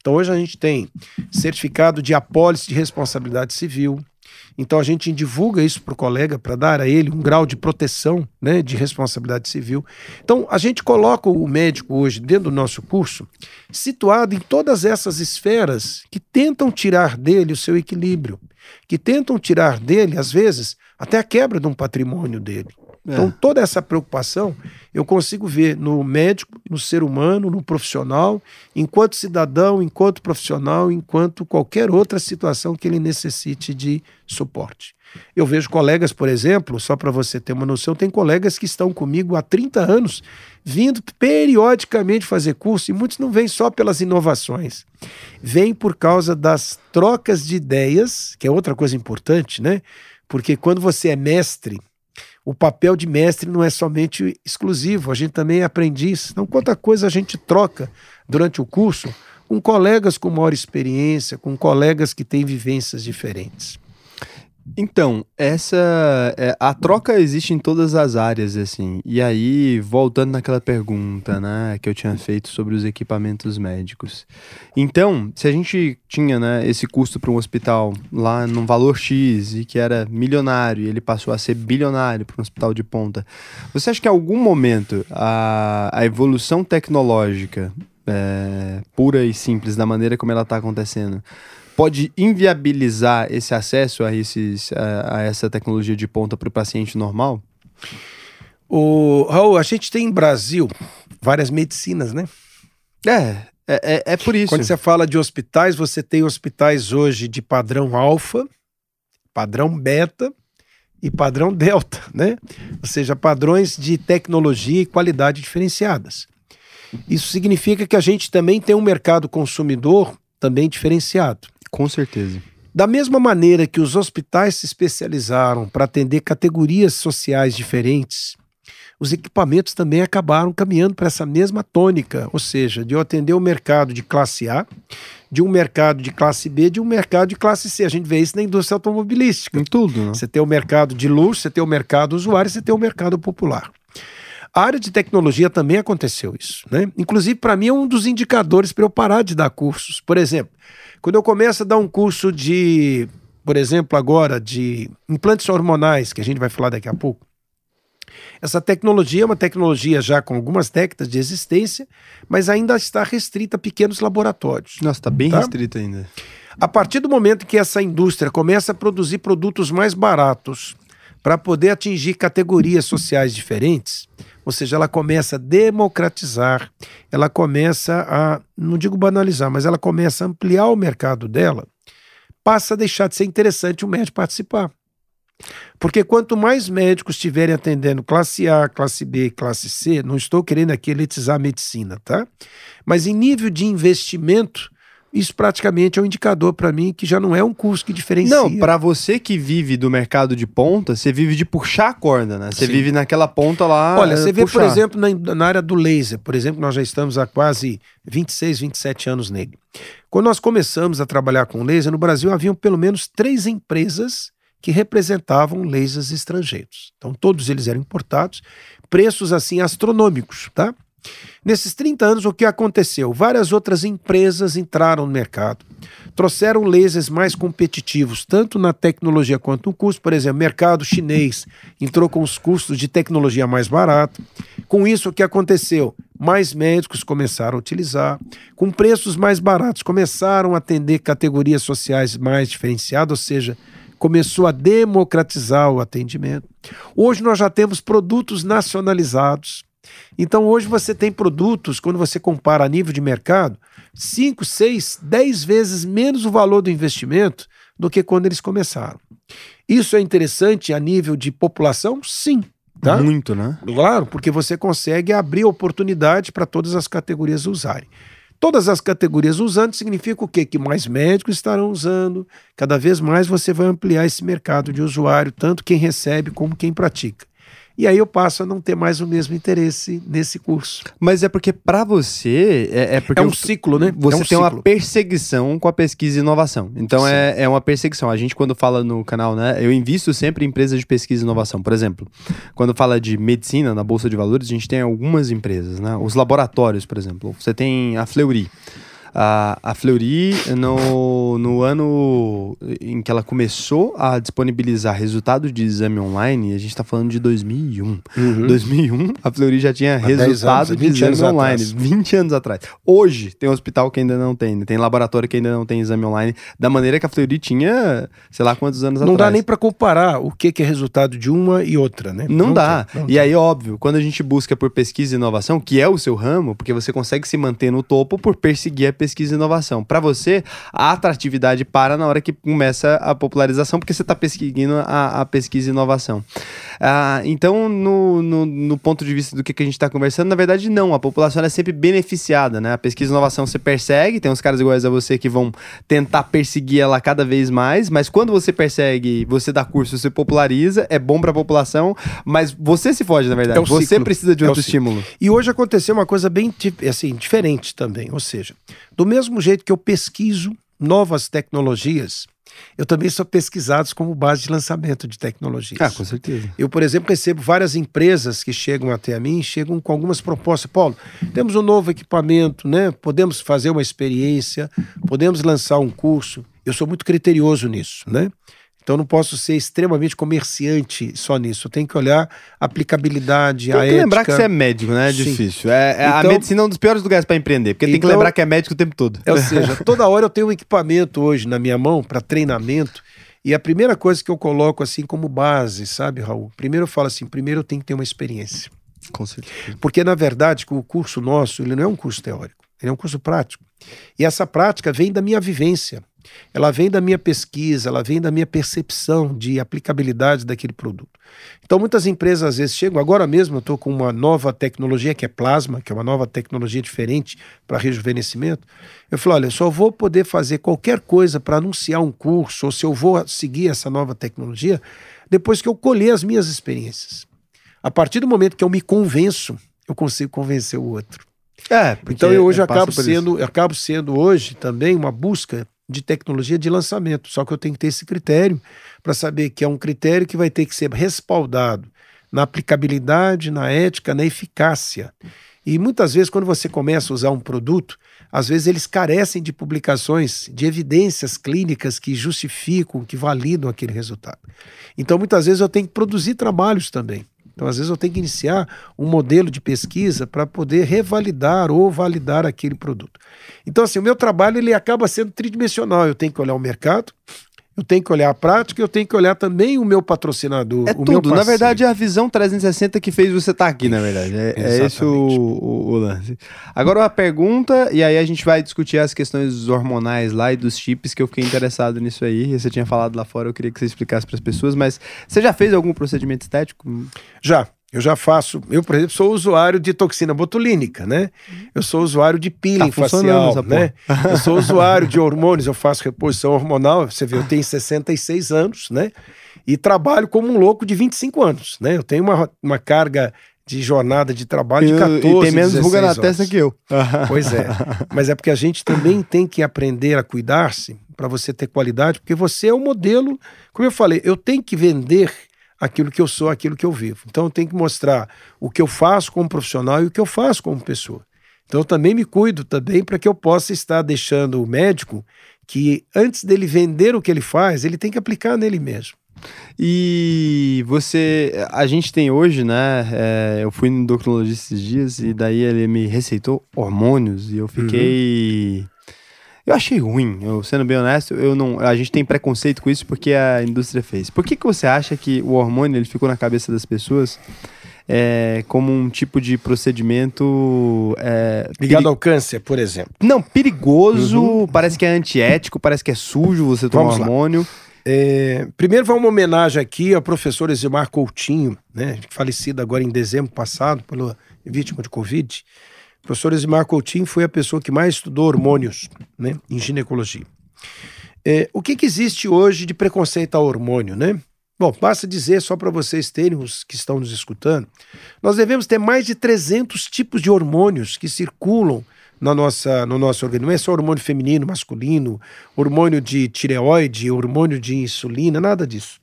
Então hoje a gente tem certificado de apólice de responsabilidade civil. Então a gente divulga isso para o colega para dar a ele um grau de proteção, né, de responsabilidade civil. Então a gente coloca o médico hoje dentro do nosso curso situado em todas essas esferas que tentam tirar dele o seu equilíbrio, que tentam tirar dele às vezes até a quebra de um patrimônio dele. É. Então, toda essa preocupação eu consigo ver no médico, no ser humano, no profissional, enquanto cidadão, enquanto profissional, enquanto qualquer outra situação que ele necessite de suporte. Eu vejo colegas, por exemplo, só para você ter uma noção, tem colegas que estão comigo há 30 anos, vindo periodicamente fazer curso, e muitos não vêm só pelas inovações, vêm por causa das trocas de ideias, que é outra coisa importante, né? Porque quando você é mestre, o papel de mestre não é somente exclusivo, a gente também é aprendiz. Então, quanta coisa a gente troca durante o curso com colegas com maior experiência, com colegas que têm vivências diferentes.
Então, essa é, a troca existe em todas as áreas, assim. E aí, voltando naquela pergunta, né, que eu tinha feito sobre os equipamentos médicos. Então, se a gente tinha, né, esse custo para um hospital lá num valor X e que era milionário, e ele passou a ser bilionário para um hospital de ponta, você acha que em algum momento a, a evolução tecnológica é, pura e simples da maneira como ela está acontecendo pode inviabilizar esse acesso a, esses, a, a essa tecnologia de ponta para o paciente normal?
O Raul, a gente tem em Brasil várias medicinas, né?
É, é, é, por isso.
Quando você fala de hospitais, você tem hospitais hoje de padrão alfa, padrão beta e padrão delta, né? Ou seja, padrões de tecnologia e qualidade diferenciadas. Isso significa que a gente também tem um mercado consumidor também diferenciado.
Com certeza.
Da mesma maneira que os hospitais se especializaram para atender categorias sociais diferentes, os equipamentos também acabaram caminhando para essa mesma tônica, ou seja, de eu atender o mercado de classe A, de um mercado de classe B, de um mercado de classe C. A gente vê isso na indústria automobilística.
Em tudo. Né?
Você tem o mercado de luxo, você tem o mercado usuário, você tem o mercado popular. A área de tecnologia também aconteceu isso, né? Inclusive, para mim, é um dos indicadores para eu parar de dar cursos. Por exemplo, quando eu começo a dar um curso de, por exemplo, agora de implantes hormonais, que a gente vai falar daqui a pouco, essa tecnologia é uma tecnologia já com algumas décadas de existência, mas ainda está restrita a pequenos laboratórios.
Nossa, está bem tá? restrita ainda.
A partir do momento que essa indústria começa a produzir produtos mais baratos para poder atingir categorias sociais diferentes, ou seja, ela começa a democratizar, ela começa a, não digo banalizar, mas ela começa a ampliar o mercado dela, passa a deixar de ser interessante o médico participar. Porque quanto mais médicos estiverem atendendo classe A, classe B, classe C, não estou querendo aqui elitizar a medicina, tá? Mas em nível de investimento, isso praticamente é um indicador para mim que já não é um curso que diferencia.
Não, para você que vive do mercado de ponta, você vive de puxar a corda, né? Você Sim. vive naquela ponta lá.
Olha, você vê, por exemplo, na, na, área do laser, por exemplo, nós já estamos há quase 26, 27 anos nele. Quando nós começamos a trabalhar com laser, no Brasil haviam pelo menos três empresas que representavam lasers estrangeiros. Então, todos eles eram importados, preços assim astronômicos, tá? Nesses 30 anos, o que aconteceu? Várias outras empresas entraram no mercado, trouxeram lasers mais competitivos, tanto na tecnologia quanto no custo. Por exemplo, o mercado chinês entrou com os custos de tecnologia mais barato. Com isso, o que aconteceu? Mais médicos começaram a utilizar. Com preços mais baratos, começaram a atender categorias sociais mais diferenciadas, ou seja, começou a democratizar o atendimento. Hoje nós já temos produtos nacionalizados então hoje você tem produtos, quando você compara a nível de mercado, 5, 6, 10 vezes menos o valor do investimento do que quando eles começaram. Isso é interessante a nível de população? Sim. Tá?
Muito, né?
Claro, porque você consegue abrir oportunidade para todas as categorias usarem. Todas as categorias usando significa o quê? Que mais médicos estarão usando, cada vez mais você vai ampliar esse mercado de usuário, tanto quem recebe como quem pratica. E aí eu passo a não ter mais o mesmo interesse nesse curso.
Mas é porque para você é, é, porque
é um ciclo, né?
Você
é
um tem ciclo. uma perseguição com a pesquisa e inovação. Então é, é uma perseguição. A gente quando fala no canal, né? Eu invisto sempre em empresas de pesquisa e inovação. Por exemplo, quando fala de medicina na bolsa de valores, a gente tem algumas empresas, né? Os laboratórios, por exemplo. Você tem a Fleury. A, a Fleury, no, no ano em que ela começou a disponibilizar resultado de exame online, a gente está falando de 2001. Uhum. 2001, a Fleury já tinha resultado anos, de exame online, atrás. 20 anos atrás. Hoje, tem um hospital que ainda não tem, tem laboratório que ainda não tem exame online, da maneira que a Fleury tinha, sei lá quantos anos
não
atrás.
Não dá nem para comparar o que, que é resultado de uma e outra, né?
Não, não dá. Tem, não e tem. aí, óbvio, quando a gente busca por pesquisa e inovação, que é o seu ramo, porque você consegue se manter no topo por perseguir a pesquisa e inovação. Para você, a atratividade para na hora que começa a popularização, porque você está pesquisando a, a, pesquisa e inovação. Ah, então, no, no, no, ponto de vista do que, que a gente está conversando, na verdade, não. A população é sempre beneficiada, né? A pesquisa e inovação você persegue, tem uns caras iguais a você que vão tentar perseguir ela cada vez mais, mas quando você persegue, você dá curso, você populariza, é bom para a população, mas você se foge, na verdade. É você ciclo. precisa de é outro estímulo.
E hoje aconteceu uma coisa bem assim, diferente também. Ou seja, do mesmo jeito que eu pesquiso novas tecnologias, eu também sou pesquisado como base de lançamento de tecnologias.
Ah, com certeza.
Eu, por exemplo, recebo várias empresas que chegam até a mim, chegam com algumas propostas. Paulo, temos um novo equipamento, né? Podemos fazer uma experiência, podemos lançar um curso. Eu sou muito criterioso nisso, né? Então não posso ser extremamente comerciante só nisso. Eu tenho que olhar a aplicabilidade, tem a ética. Tem que
lembrar que você é médico, né? É Sim. difícil. É, é então, a medicina é um dos piores lugares para empreender, porque então, tem que então, lembrar que é médico o tempo todo.
Ou [LAUGHS] seja, toda hora eu tenho um equipamento hoje na minha mão para treinamento. E a primeira coisa que eu coloco assim como base, sabe, Raul? Primeiro eu falo assim, primeiro eu tenho que ter uma experiência.
Com certeza.
Porque na verdade, o curso nosso, ele não é um curso teórico, ele é um curso prático. E essa prática vem da minha vivência. Ela vem da minha pesquisa, ela vem da minha percepção de aplicabilidade daquele produto. Então, muitas empresas às vezes chegam, agora mesmo eu estou com uma nova tecnologia que é plasma, que é uma nova tecnologia diferente para rejuvenescimento. Eu falo, olha, eu só vou poder fazer qualquer coisa para anunciar um curso, ou se eu vou seguir essa nova tecnologia, depois que eu colher as minhas experiências. A partir do momento que eu me convenço, eu consigo convencer o outro. É, então eu hoje acabo sendo, eu acabo sendo hoje também uma busca de tecnologia de lançamento. Só que eu tenho que ter esse critério para saber que é um critério que vai ter que ser respaldado na aplicabilidade, na ética, na eficácia. E muitas vezes, quando você começa a usar um produto, às vezes eles carecem de publicações, de evidências clínicas que justificam, que validam aquele resultado. Então, muitas vezes, eu tenho que produzir trabalhos também. Então, às vezes, eu tenho que iniciar um modelo de pesquisa para poder revalidar ou validar aquele produto. Então, assim, o meu trabalho ele acaba sendo tridimensional. Eu tenho que olhar o mercado, eu tenho que olhar a prática, eu tenho que olhar também o meu patrocinador.
É tudo. na verdade, é a visão 360 que fez você estar tá aqui, na verdade. É, é esse o, o, o, lance. Agora uma pergunta, e aí a gente vai discutir as questões hormonais lá e dos chips, que eu fiquei interessado nisso aí. Você tinha falado lá fora, eu queria que você explicasse para as pessoas, mas você já fez algum procedimento estético?
Já. Eu já faço, eu, por exemplo, sou usuário de toxina botulínica, né? Eu sou usuário de peeling tá facial, né? eu sou usuário de [LAUGHS] hormônios, eu faço reposição hormonal, você vê, eu tenho 66 anos, né? E trabalho como um louco de 25 anos, né? Eu tenho uma, uma carga de jornada de trabalho de 14 E
tem menos ruga na testa que eu.
Pois é. [LAUGHS] Mas é porque a gente também tem que aprender a cuidar-se para você ter qualidade, porque você é o modelo, como eu falei, eu tenho que vender aquilo que eu sou, aquilo que eu vivo. Então eu tenho que mostrar o que eu faço como profissional e o que eu faço como pessoa. Então eu também me cuido também para que eu possa estar deixando o médico que antes dele vender o que ele faz, ele tem que aplicar nele mesmo.
E você, a gente tem hoje, né? É, eu fui no endocrinologista esses dias e daí ele me receitou hormônios e eu fiquei. Uhum. Eu achei ruim, eu, sendo bem honesto, eu não, a gente tem preconceito com isso porque a indústria fez. Por que, que você acha que o hormônio ele ficou na cabeça das pessoas é, como um tipo de procedimento é,
ligado ao câncer, por exemplo?
Não, perigoso, uhum. parece que é antiético, parece que é sujo você tomar hormônio.
É, primeiro vai uma homenagem aqui ao professor Eximar Coutinho, né, falecido agora em dezembro passado pela vítima de Covid. O professor Eximar Coutinho foi a pessoa que mais estudou hormônios né, em ginecologia. É, o que, que existe hoje de preconceito ao hormônio, né? Bom, basta dizer, só para vocês terem, os que estão nos escutando, nós devemos ter mais de 300 tipos de hormônios que circulam na nossa, no nosso organismo. Não é só hormônio feminino, masculino, hormônio de tireoide, hormônio de insulina, nada disso.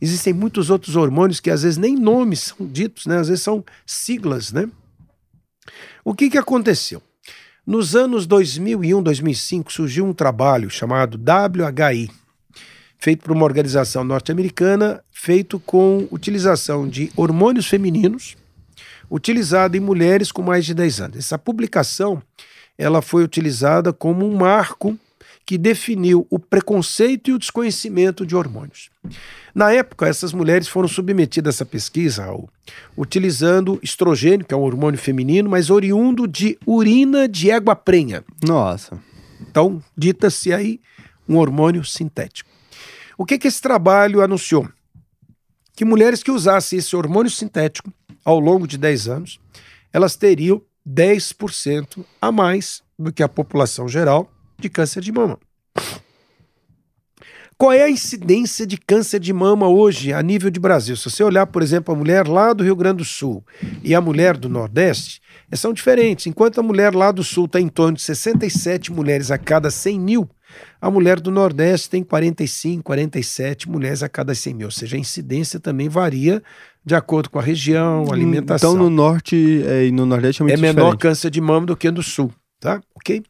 Existem muitos outros hormônios que às vezes nem nomes são ditos, né? às vezes são siglas, né? O que, que aconteceu? Nos anos 2001, 2005, surgiu um trabalho chamado WHI, feito por uma organização norte-americana, feito com utilização de hormônios femininos, utilizado em mulheres com mais de 10 anos. Essa publicação ela foi utilizada como um marco que definiu o preconceito e o desconhecimento de hormônios. Na época, essas mulheres foram submetidas a essa pesquisa, Raul, utilizando estrogênio, que é um hormônio feminino, mas oriundo de urina de égua prenha.
Nossa.
Então, dita-se aí um hormônio sintético. O que, que esse trabalho anunciou? Que mulheres que usassem esse hormônio sintético ao longo de 10 anos, elas teriam 10% a mais do que a população geral de câncer de mama. Qual é a incidência de câncer de mama hoje a nível de Brasil? Se você olhar, por exemplo, a mulher lá do Rio Grande do Sul e a mulher do Nordeste, são diferentes. Enquanto a mulher lá do Sul está em torno de 67 mulheres a cada 100 mil, a mulher do Nordeste tem 45, 47 mulheres a cada 100 mil. Ou seja, a incidência também varia de acordo com a região, a alimentação.
Então no Norte é, e no Nordeste é muito
É menor
diferente.
câncer de mama do que no Sul, tá? Ok?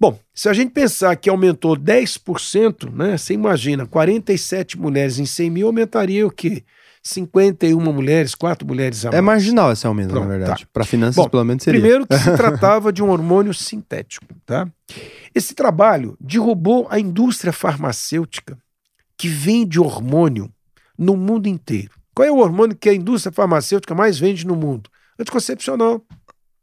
Bom, se a gente pensar que aumentou 10%, né? Você imagina, 47 mulheres em 100 mil aumentaria o quê? 51 mulheres, 4 mulheres a mais.
É marginal esse aumento,
Pronto,
na verdade.
tá.
Para finanças,
Bom,
pelo menos, seria.
Primeiro que se [LAUGHS] tratava de um hormônio sintético, tá? Esse trabalho derrubou a indústria farmacêutica que vende hormônio no mundo inteiro. Qual é o hormônio que a indústria farmacêutica mais vende no mundo? Anticoncepcional.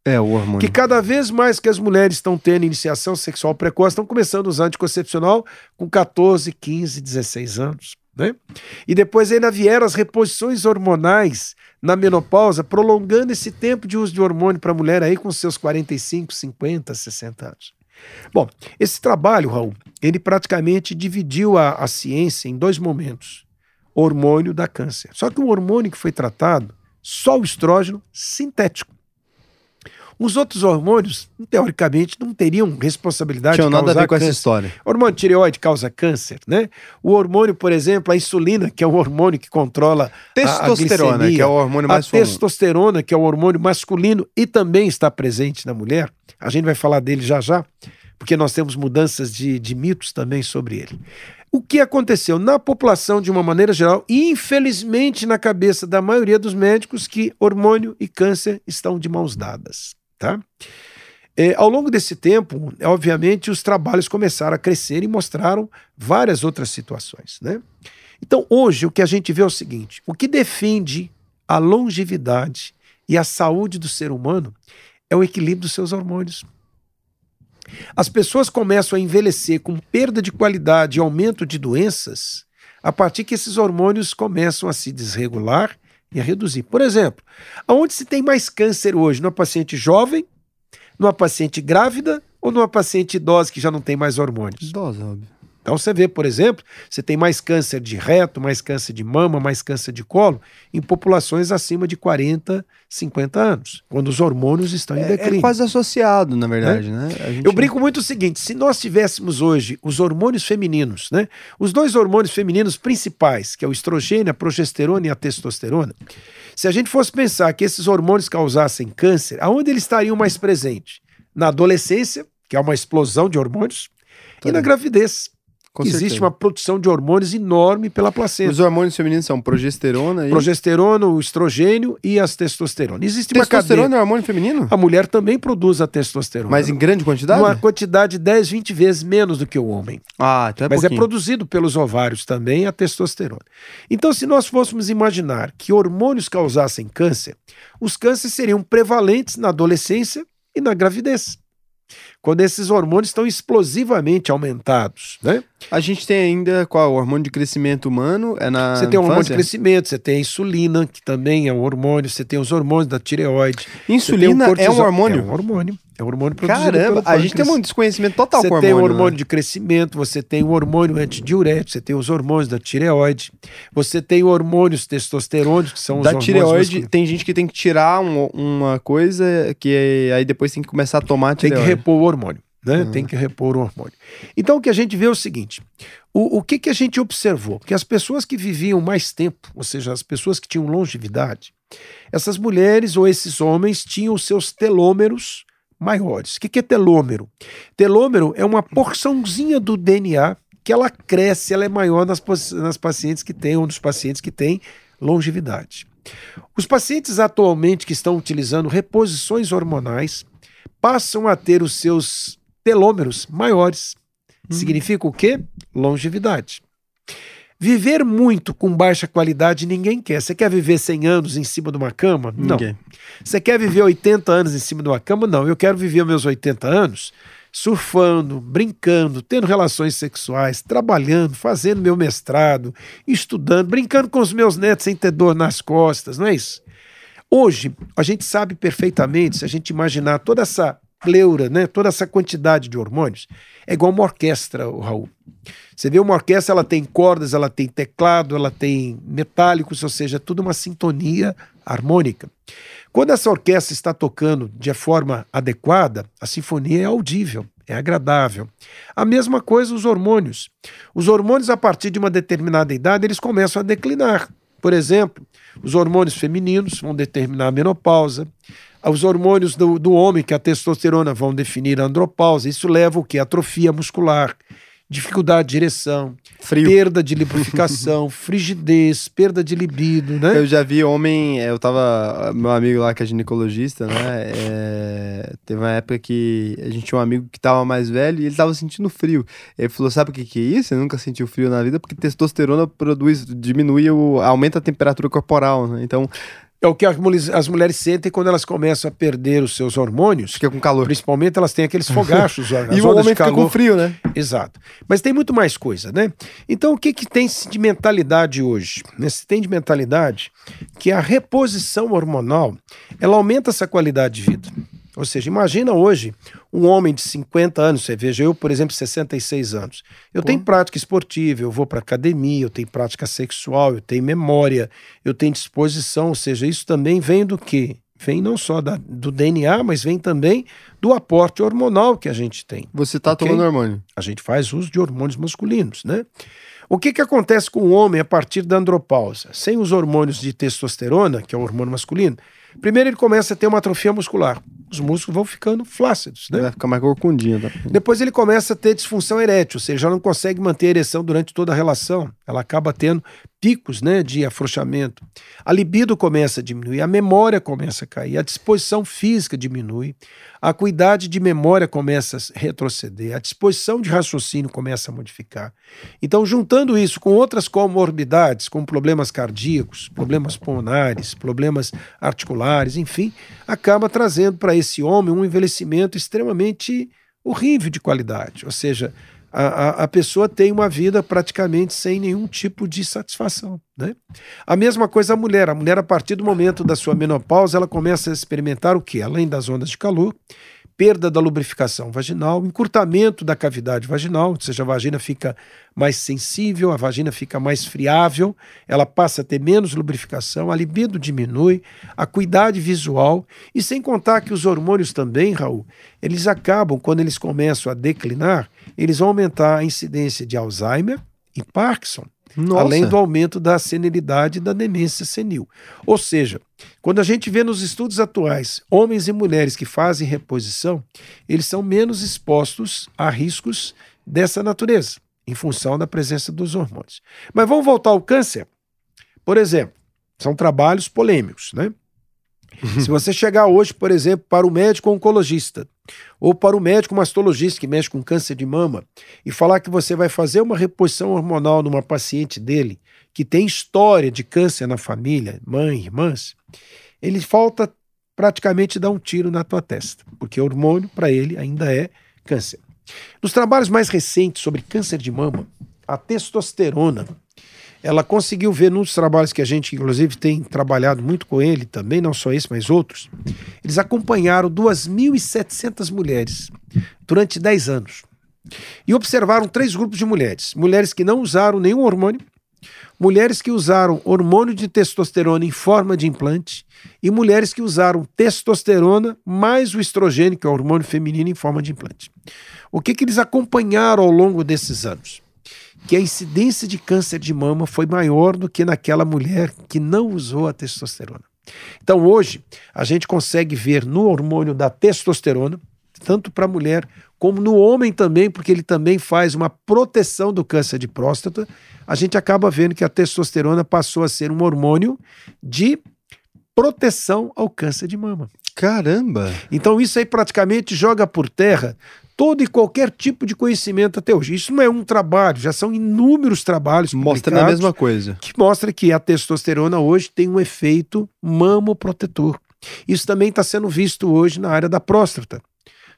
É, o hormônio.
Que cada vez mais que as mulheres estão tendo iniciação sexual precoce, estão começando a usar anticoncepcional com 14, 15, 16 anos. Né? E depois ainda vieram as reposições hormonais na menopausa, prolongando esse tempo de uso de hormônio para a mulher aí com seus 45, 50, 60 anos. Bom, esse trabalho, Raul, ele praticamente dividiu a, a ciência em dois momentos. Hormônio da câncer. Só que o hormônio que foi tratado, só o estrógeno sintético. Os outros hormônios, teoricamente, não teriam responsabilidade
Tinha
de
nada a
causar
ver com essa história.
O hormônio tireoide causa câncer, né? O hormônio, por exemplo, a insulina, que é o hormônio que controla a- a
Testosterona,
glicemia,
que é o hormônio
a
mais comum.
testosterona, que é o hormônio masculino e também está presente na mulher. A gente vai falar dele já já, porque nós temos mudanças de, de mitos também sobre ele. O que aconteceu na população de uma maneira geral, e infelizmente na cabeça da maioria dos médicos, que hormônio e câncer estão de mãos dadas, tá? É, ao longo desse tempo, obviamente, os trabalhos começaram a crescer e mostraram várias outras situações. Né? Então, hoje, o que a gente vê é o seguinte: o que defende a longevidade e a saúde do ser humano é o equilíbrio dos seus hormônios. As pessoas começam a envelhecer com perda de qualidade e aumento de doenças a partir que esses hormônios começam a se desregular e a reduzir. Por exemplo, aonde se tem mais câncer hoje? Numa paciente jovem, numa paciente grávida ou numa paciente idosa que já não tem mais hormônios?
Idosa, óbvio.
Então você vê, por exemplo, você tem mais câncer de reto, mais câncer de mama, mais câncer de colo em populações acima de 40, 50 anos, quando os hormônios estão em
É,
declínio.
é quase associado, na verdade, né? A gente-
Eu brinco muito o seguinte: se nós tivéssemos hoje os hormônios femininos, né? Os dois hormônios femininos principais, que é o estrogênio, a progesterona e a testosterona, se a gente fosse pensar que esses hormônios causassem câncer, aonde eles estariam mais presentes? Na adolescência, que é uma explosão de hormônios, e na gravidez.
Com
existe
certeza.
uma produção de hormônios enorme pela placenta.
Os hormônios femininos são progesterona e...
Progesterona, o estrogênio e as testosterona. Existe uma
Testosterona
cadeia.
é hormônio feminino?
A mulher também produz a testosterona.
Mas em grande quantidade?
Uma quantidade 10, 20 vezes menos do que o homem.
Ah, então é
Mas é
pouquinho.
produzido pelos ovários também a testosterona. Então, se nós fôssemos imaginar que hormônios causassem câncer, os cânceres seriam prevalentes na adolescência e na gravidez. Quando esses hormônios estão explosivamente aumentados, né?
A gente tem ainda qual? O hormônio de crescimento humano é na
Você tem o hormônio de crescimento, você tem a insulina, que também é um hormônio, você tem os hormônios da tireoide.
Insulina é um
cortisol-
hormônio?
É um hormônio. É um hormônio produzido
Caramba, a gente tem um desconhecimento total
Você
com
tem o
hormônio.
hormônio
né?
de crescimento, você tem o hormônio antidiurético, você tem os hormônios da tireoide, você tem hormônios testosterônicos, que são os
Da
hormônios
tireoide,
masculinos.
tem gente que tem que tirar um- uma coisa que aí depois tem que começar a tomar a
Tem que
tireoide.
repor o hormônio, né?
Uhum.
Tem que repor o hormônio. Então o que a gente vê é o seguinte: o, o que, que a gente observou? Que as pessoas que viviam mais tempo, ou seja, as pessoas que tinham longevidade, essas mulheres ou esses homens tinham os seus telômeros maiores. O que é telômero? Telômero é uma porçãozinha do DNA que ela cresce, ela é maior nas, nas pacientes que têm, ou nos pacientes que têm longevidade. Os pacientes atualmente que estão utilizando reposições hormonais passam a ter os seus telômeros maiores. Hum. Significa o quê? Longevidade. Viver muito com baixa qualidade ninguém quer. Você quer viver 100 anos em cima de uma cama? Não. Você quer viver 80 anos em cima de uma cama? Não. Eu quero viver meus 80 anos surfando, brincando, tendo relações sexuais, trabalhando, fazendo meu mestrado, estudando, brincando com os meus netos sem ter dor nas costas, não é isso? Hoje, a gente sabe perfeitamente, se a gente imaginar toda essa pleura, né, toda essa quantidade de hormônios, é igual uma orquestra, Raul. Você vê uma orquestra, ela tem cordas, ela tem teclado, ela tem metálicos, ou seja, tudo uma sintonia harmônica. Quando essa orquestra está tocando de forma adequada, a sinfonia é audível, é agradável. A mesma coisa os hormônios. Os hormônios, a partir de uma determinada idade, eles começam a declinar. Por exemplo, os hormônios femininos vão determinar a menopausa, os hormônios do, do homem, que é a testosterona, vão definir a andropausa. Isso leva o que? Atrofia muscular dificuldade de ereção, Frio. perda de lubrificação, [LAUGHS] frigidez, perda de libido, né?
Eu já vi homem, é, eu tava, meu amigo lá que é ginecologista, né? É, teve uma época que a gente tinha um amigo que tava mais velho e ele tava sentindo frio. Ele falou, sabe o que que é isso? Eu nunca sentiu frio na vida porque testosterona produz, diminui, o, aumenta a temperatura corporal, né? Então,
é o que as mulheres sentem quando elas começam a perder os seus hormônios.
Fica com calor.
Principalmente elas têm aqueles [LAUGHS] fogachos.
e o homem fica com frio, né?
Exato. Mas tem muito mais coisa, né? Então o que, que tem de mentalidade hoje? Se tem de mentalidade que a reposição hormonal ela aumenta essa qualidade de vida. Ou seja, imagina hoje um homem de 50 anos, você veja, eu, por exemplo, 66 anos. Eu Pô. tenho prática esportiva, eu vou para academia, eu tenho prática sexual, eu tenho memória, eu tenho disposição, ou seja, isso também vem do quê? Vem não só da, do DNA, mas vem também do aporte hormonal que a gente tem.
Você está okay? tomando hormônio?
A gente faz uso de hormônios masculinos, né? O que, que acontece com o homem a partir da andropausa? Sem os hormônios de testosterona, que é o hormônio masculino, primeiro ele começa a ter uma atrofia muscular os músculos vão ficando flácidos, né?
Vai ficar mais corcundinho. Tá?
Depois ele começa a ter disfunção erétil, ou seja, já não consegue manter a ereção durante toda a relação. Ela acaba tendo picos né, de afrouxamento. A libido começa a diminuir, a memória começa a cair, a disposição física diminui, a acuidade de memória começa a retroceder, a disposição de raciocínio começa a modificar. Então, juntando isso com outras comorbidades, como problemas cardíacos, problemas pulmonares, problemas articulares, enfim, acaba trazendo para esse homem um envelhecimento extremamente horrível de qualidade. Ou seja, a, a, pessoa tem uma vida praticamente sem nenhum tipo de satisfação. Né? A mesma coisa a mulher. A mulher, a partir do momento da sua menopausa, ela começa a experimentar o que? Além das ondas de calor, perda da lubrificação vaginal, encurtamento da cavidade vaginal, ou seja, a vagina fica mais sensível, a vagina fica mais friável, ela passa a ter menos lubrificação, a libido diminui, a acuidade visual, e sem contar que os hormônios também, Raul, eles acabam, quando eles começam a declinar, eles vão aumentar a incidência de Alzheimer e Parkinson. Nossa. além do aumento da senilidade e da demência senil. Ou seja, quando a gente vê nos estudos atuais homens e mulheres que fazem reposição, eles são menos expostos a riscos dessa natureza, em função da presença dos hormônios. Mas vamos voltar ao câncer. Por exemplo, são trabalhos polêmicos, né? [LAUGHS] Se você chegar hoje, por exemplo, para o médico oncologista ou para o médico mastologista que mexe com câncer de mama e falar que você vai fazer uma reposição hormonal numa paciente dele que tem história de câncer na família, mãe, irmãs, ele falta praticamente dar um tiro na tua testa, porque hormônio para ele ainda é câncer. Nos trabalhos mais recentes sobre câncer de mama, a testosterona ela conseguiu ver nos trabalhos que a gente, inclusive, tem trabalhado muito com ele também, não só esse, mas outros. Eles acompanharam 2.700 mulheres durante 10 anos e observaram três grupos de mulheres: mulheres que não usaram nenhum hormônio, mulheres que usaram hormônio de testosterona em forma de implante e mulheres que usaram testosterona mais o estrogênio, que é o hormônio feminino, em forma de implante. O que, que eles acompanharam ao longo desses anos? Que a incidência de câncer de mama foi maior do que naquela mulher que não usou a testosterona. Então hoje a gente consegue ver no hormônio da testosterona, tanto para a mulher como no homem também, porque ele também faz uma proteção do câncer de próstata, a gente acaba vendo que a testosterona passou a ser um hormônio de proteção ao câncer de mama.
Caramba!
Então isso aí praticamente joga por terra todo e qualquer tipo de conhecimento até hoje. Isso não é um trabalho, já são inúmeros trabalhos
Mostra a mesma coisa.
Que mostra que a testosterona hoje tem um efeito mamoprotetor. Isso também está sendo visto hoje na área da próstata.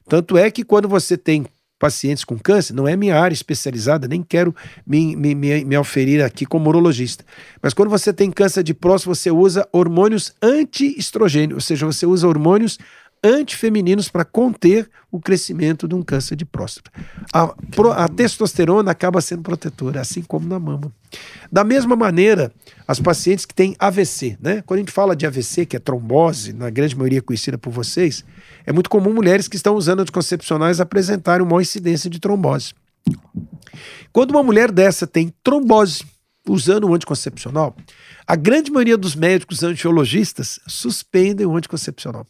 Tanto é que quando você tem pacientes com câncer, não é minha área especializada, nem quero me, me, me, me oferir aqui como urologista. Mas quando você tem câncer de próstata, você usa hormônios anti-estrogênio, ou seja, você usa hormônios antifemininos para conter o crescimento de um câncer de próstata. A, a, testosterona acaba sendo protetora, assim como na mama. Da mesma maneira, as pacientes que têm AVC, né? Quando a gente fala de AVC, que é trombose, na grande maioria conhecida por vocês, é muito comum mulheres que estão usando anticoncepcionais apresentarem uma incidência de trombose. Quando uma mulher dessa tem trombose usando o anticoncepcional, a grande maioria dos médicos angiologistas suspendem o anticoncepcional.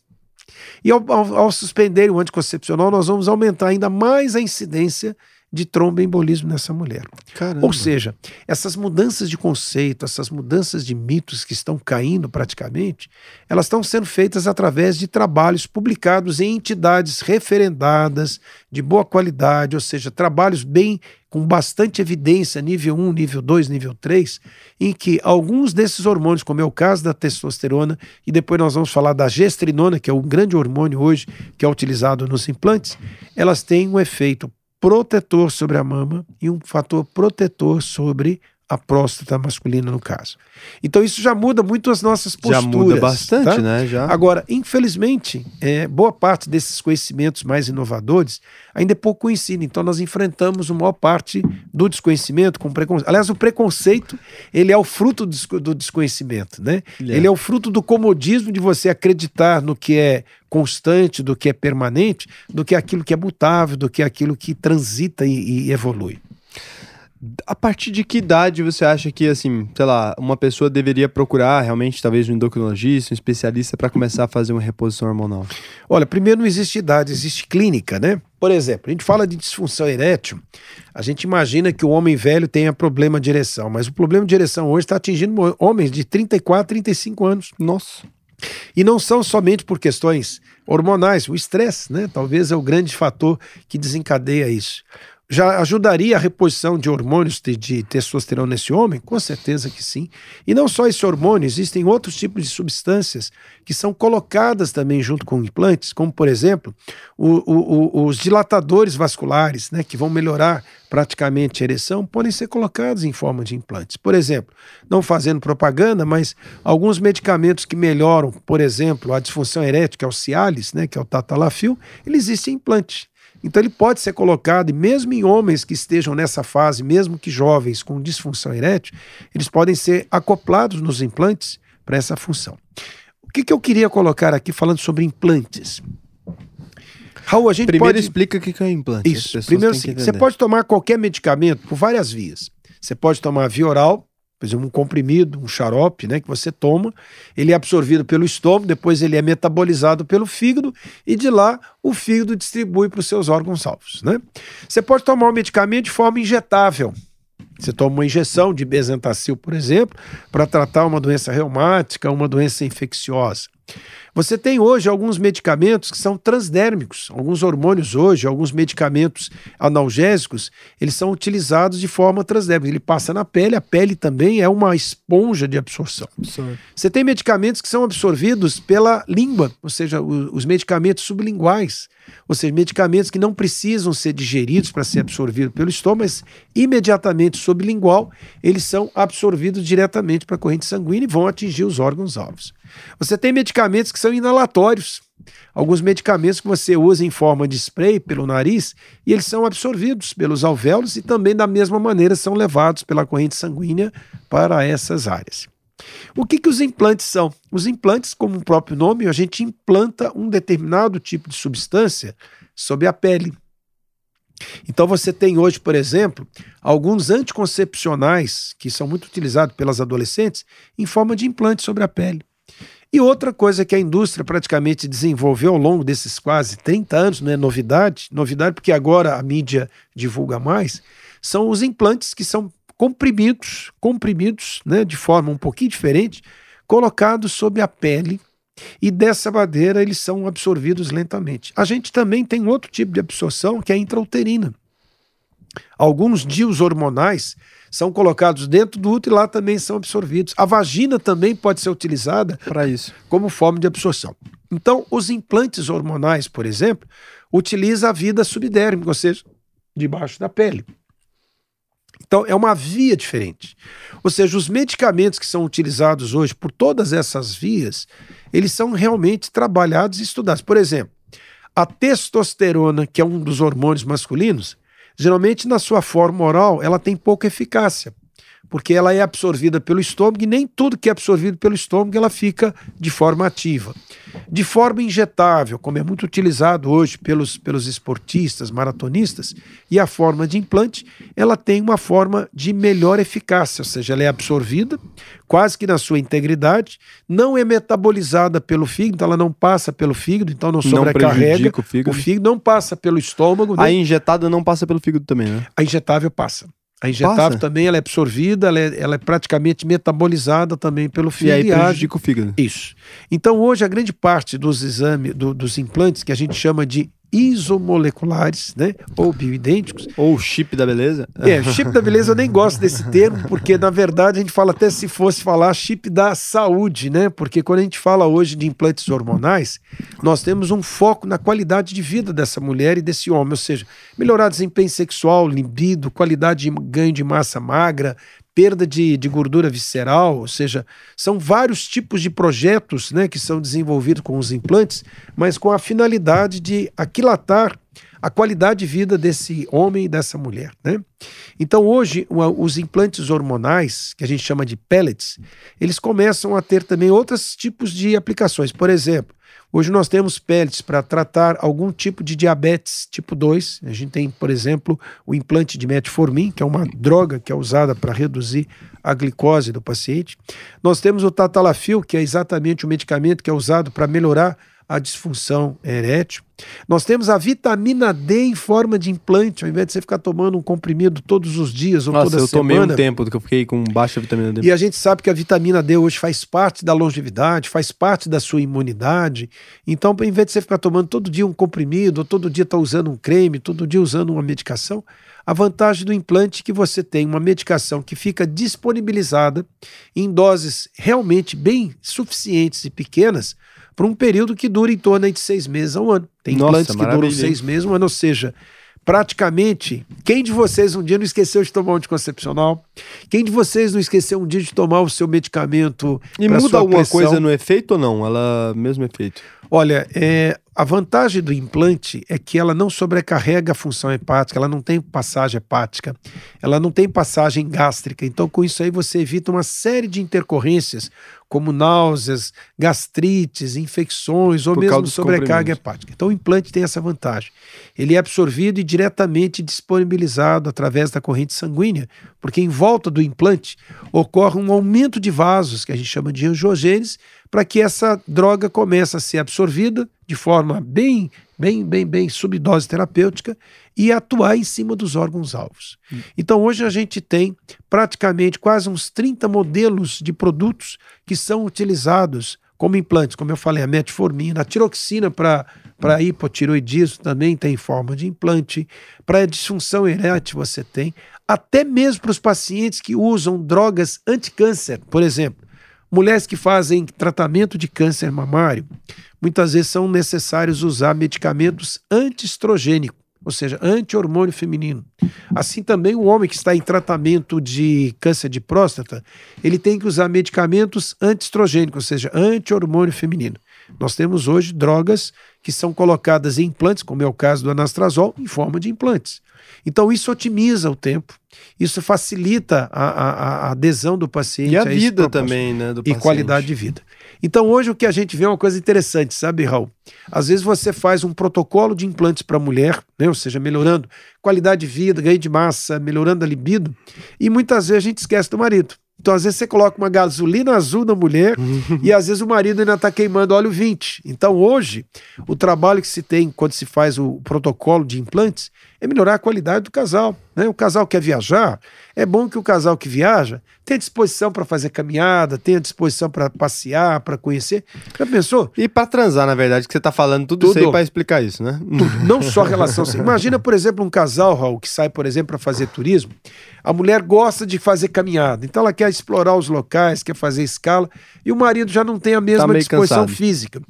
E ao, ao, ao suspender o anticoncepcional, nós vamos aumentar ainda mais a incidência de tromboembolismo nessa mulher.
Caramba.
Ou seja, essas mudanças de conceito, essas mudanças de mitos que estão caindo praticamente, elas estão sendo feitas através de trabalhos publicados em entidades referendadas, de boa qualidade, ou seja, trabalhos bem com bastante evidência, nível 1, nível 2, nível 3, em que alguns desses hormônios, como é o caso da testosterona, e depois nós vamos falar da gestrinona, que é um grande hormônio hoje que é utilizado nos implantes, elas têm um efeito protetor sobre a mama e um fator protetor sobre a próstata masculina no caso. Então isso já muda muito as nossas posturas.
Já muda bastante,
tá?
né? Já.
Agora, infelizmente, é, boa parte desses conhecimentos mais inovadores ainda é pouco conhecido. Então nós enfrentamos uma maior parte do desconhecimento com preconceito. Aliás, o preconceito ele é o fruto do desconhecimento, né? É. Ele é o fruto do comodismo de você acreditar no que é constante, do que é permanente, do que é aquilo que é mutável, do que é aquilo que transita e, e evolui.
A partir de que idade você acha que, assim, sei lá, uma pessoa deveria procurar realmente, talvez, um endocrinologista, um especialista, para começar a fazer uma reposição hormonal?
Olha, primeiro não existe idade, existe clínica, né? Por exemplo, a gente fala de disfunção erétil, a gente imagina que o homem velho tenha problema de ereção, mas o problema de ereção hoje está atingindo homens de 34, 35 anos.
Nossa.
E não são somente por questões hormonais, o estresse, né? Talvez é o grande fator que desencadeia isso já ajudaria a reposição de hormônios de, de, testosterona nesse homem? Com certeza que sim. E não só esse hormônio, existem outros tipos de substâncias que são colocadas também junto com implantes, como por exemplo o, o, o, os dilatadores vasculares, né, que vão melhorar praticamente a ereção, podem ser colocados em forma de implantes. Por exemplo, não fazendo propaganda, mas alguns medicamentos que melhoram, por exemplo, a disfunção erétil, que é o Cialis, né, que é o Tatalafil, ele existe em implante. Então ele pode ser colocado, e mesmo em homens que estejam nessa fase, mesmo que jovens com disfunção erétil, eles podem ser acoplados nos implantes para essa função. O que, que, eu queria colocar aqui falando sobre implantes?
Raul, a gente Primeiro pode... explica o que é implante.
Isso. Primeiro, sim, você pode tomar qualquer medicamento por várias vias. Você pode tomar via oral, por exemplo, um comprimido, um xarope, né, que você toma, ele é absorvido pelo estômago, depois ele é metabolizado pelo fígado e de lá o fígado distribui para os seus órgãos alvos, né? Você pode tomar um medicamento de forma injetável. Você toma uma injeção de bezentacil, por exemplo, para tratar uma doença reumática, uma doença infecciosa. Você tem hoje alguns medicamentos que são transdérmicos, alguns hormônios hoje, alguns medicamentos analgésicos, eles são utilizados de forma transdérmica. Ele passa na pele, a pele também é uma esponja de absorção. Você tem medicamentos que são absorvidos pela língua, ou seja, os medicamentos sublinguais, ou seja, medicamentos que não precisam ser digeridos para ser absorvidos pelo estômago, mas imediatamente sublingual, eles são absorvidos diretamente para a corrente sanguínea e vão atingir os órgãos alvos. Você tem medicamentos que são inalatórios. Alguns medicamentos que você usa em forma de spray pelo nariz e eles são absorvidos pelos alvéolos e também da mesma maneira são levados pela corrente sanguínea para essas áreas. O que, que os implantes são? Os implantes, como o próprio nome, a gente implanta um determinado tipo de substância sobre a pele. Então você tem hoje, por exemplo, alguns anticoncepcionais que são muito utilizados pelas adolescentes em forma de implante sobre a pele. E outra coisa que a indústria praticamente desenvolveu ao longo desses quase 30 anos, não é novidade, novidade porque agora a mídia divulga mais, são os implantes que são comprimidos, comprimidos, né, de forma um pouquinho diferente, colocados sob a pele e dessa maneira eles são absorvidos lentamente. A gente também tem outro tipo de absorção que é a intrauterina. Alguns dios hormonais são colocados dentro do útero e lá também são absorvidos. A vagina também pode ser utilizada
para isso,
como forma de absorção. Então, os implantes hormonais, por exemplo, utilizam a vida subdérmica, ou seja, debaixo da pele. Então, é uma via diferente. Ou seja, os medicamentos que são utilizados hoje por todas essas vias, eles são realmente trabalhados e estudados. Por exemplo, a testosterona, que é um dos hormônios masculinos, geralmente na sua forma oral, ela tem pouca eficácia porque ela é absorvida pelo estômago e nem tudo que é absorvido pelo estômago ela fica de forma ativa. De forma injetável, como é muito utilizado hoje pelos, pelos esportistas, maratonistas, e a forma de implante, ela tem uma forma de melhor eficácia, ou seja, ela é absorvida quase que na sua integridade, não é metabolizada pelo fígado, então ela não passa pelo fígado, então não sobrecarrega.
Não o fígado.
O fígado não passa pelo estômago.
A né? injetada não passa pelo fígado também, né?
A injetável passa. A injetável Passa. também ela é absorvida, ela é, ela é, praticamente metabolizada também pelo fígado.
E aí prejudica o fígado.
Isso. Então hoje a grande parte dos exames, do, dos implantes que a gente chama de isomoleculares, né? Ou bioidênticos.
Ou chip da beleza.
É, chip da beleza eu nem gosto desse termo, porque na verdade a gente fala até se fosse falar chip da saúde, né? Porque quando a gente fala hoje de implantes hormonais, nós temos um foco na qualidade de vida dessa mulher e desse homem, ou seja, melhorar desempenho sexual, libido, qualidade de ganho de massa magra, perda de, de gordura visceral, ou seja, são vários tipos de projetos né, que são desenvolvidos com os implantes, mas com a finalidade de aquilatar a qualidade de vida desse homem e dessa mulher. Né? Então, hoje, os implantes hormonais, que a gente chama de pellets, eles começam a ter também outros tipos de aplicações. Por exemplo, Hoje nós temos pellets para tratar algum tipo de diabetes tipo 2. A gente tem, por exemplo, o implante de metformin, que é uma droga que é usada para reduzir a glicose do paciente. Nós temos o tatalafil, que é exatamente o medicamento que é usado para melhorar a disfunção erétil. Nós temos a vitamina D em forma de implante, ao invés de você ficar tomando um comprimido todos os dias ou
Nossa,
toda
eu
semana.
tomei um tempo que eu fiquei com baixa vitamina D.
E a gente sabe que a vitamina D hoje faz parte da longevidade, faz parte da sua imunidade. Então, ao invés de você ficar tomando todo dia um comprimido, ou todo dia estar tá usando um creme, todo dia usando uma medicação, a vantagem do implante é que você tem uma medicação que fica disponibilizada em doses realmente bem suficientes e pequenas por um período que dura em torno de seis meses a um ano. Tem Nossa, implantes que duram seis meses, um ano, ou seja, praticamente, quem de vocês um dia não esqueceu de tomar um anticoncepcional? Quem de vocês não esqueceu um dia de tomar o seu medicamento?
E muda alguma pressão? coisa no efeito ou não? Ela mesmo efeito?
Olha, é, a vantagem do implante é que ela não sobrecarrega a função hepática, ela não tem passagem hepática, ela não tem passagem gástrica. Então, com isso aí, você evita uma série de intercorrências, como náuseas, gastrites, infecções ou Por mesmo sobrecarga hepática. Então, o implante tem essa vantagem. Ele é absorvido e diretamente disponibilizado através da corrente sanguínea, porque em volta do implante ocorre um aumento de vasos, que a gente chama de angiogênese, para que essa droga comece a ser absorvida de forma bem, bem, bem, bem subdose terapêutica e atuar em cima dos órgãos-alvos. Hum. Então, hoje a gente tem praticamente quase uns 30 modelos de produtos que são utilizados como implantes, como eu falei, a metformina, a tiroxina para para hipotiroidismo também tem forma de implante, para disfunção erétil você tem, até mesmo para os pacientes que usam drogas anticâncer, por exemplo, Mulheres que fazem tratamento de câncer mamário, muitas vezes são necessários usar medicamentos antiestrogênicos, ou seja, anti-hormônio feminino. Assim também o homem que está em tratamento de câncer de próstata, ele tem que usar medicamentos antiestrogênicos, ou seja, anti-hormônio feminino. Nós temos hoje drogas que são colocadas em implantes, como é o caso do anastrazol, em forma de implantes. Então, isso otimiza o tempo, isso facilita a, a, a adesão do paciente.
E a, a vida também, né? Do
e qualidade de vida. Então, hoje o que a gente vê é uma coisa interessante, sabe, Raul? Às vezes você faz um protocolo de implantes para mulher, né? ou seja, melhorando qualidade de vida, ganho de massa, melhorando a libido, e muitas vezes a gente esquece do marido. Então, às vezes, você coloca uma gasolina azul na mulher e às vezes o marido ainda está queimando óleo 20. Então, hoje, o trabalho que se tem quando se faz o protocolo de implantes é melhorar a qualidade do casal. Né? O casal quer viajar, é bom que o casal que viaja tenha disposição para fazer caminhada, tenha disposição para passear, para conhecer. Já pensou?
E para transar, na verdade, que você está falando tudo, tudo. isso aí para explicar isso, né?
Tudo. Não só relação. Imagina, por exemplo, um casal, Raul, que sai, por exemplo, para fazer turismo. A mulher gosta de fazer caminhada, então ela quer explorar os locais, quer fazer escala, e o marido já não tem a mesma tá disposição cansado. física.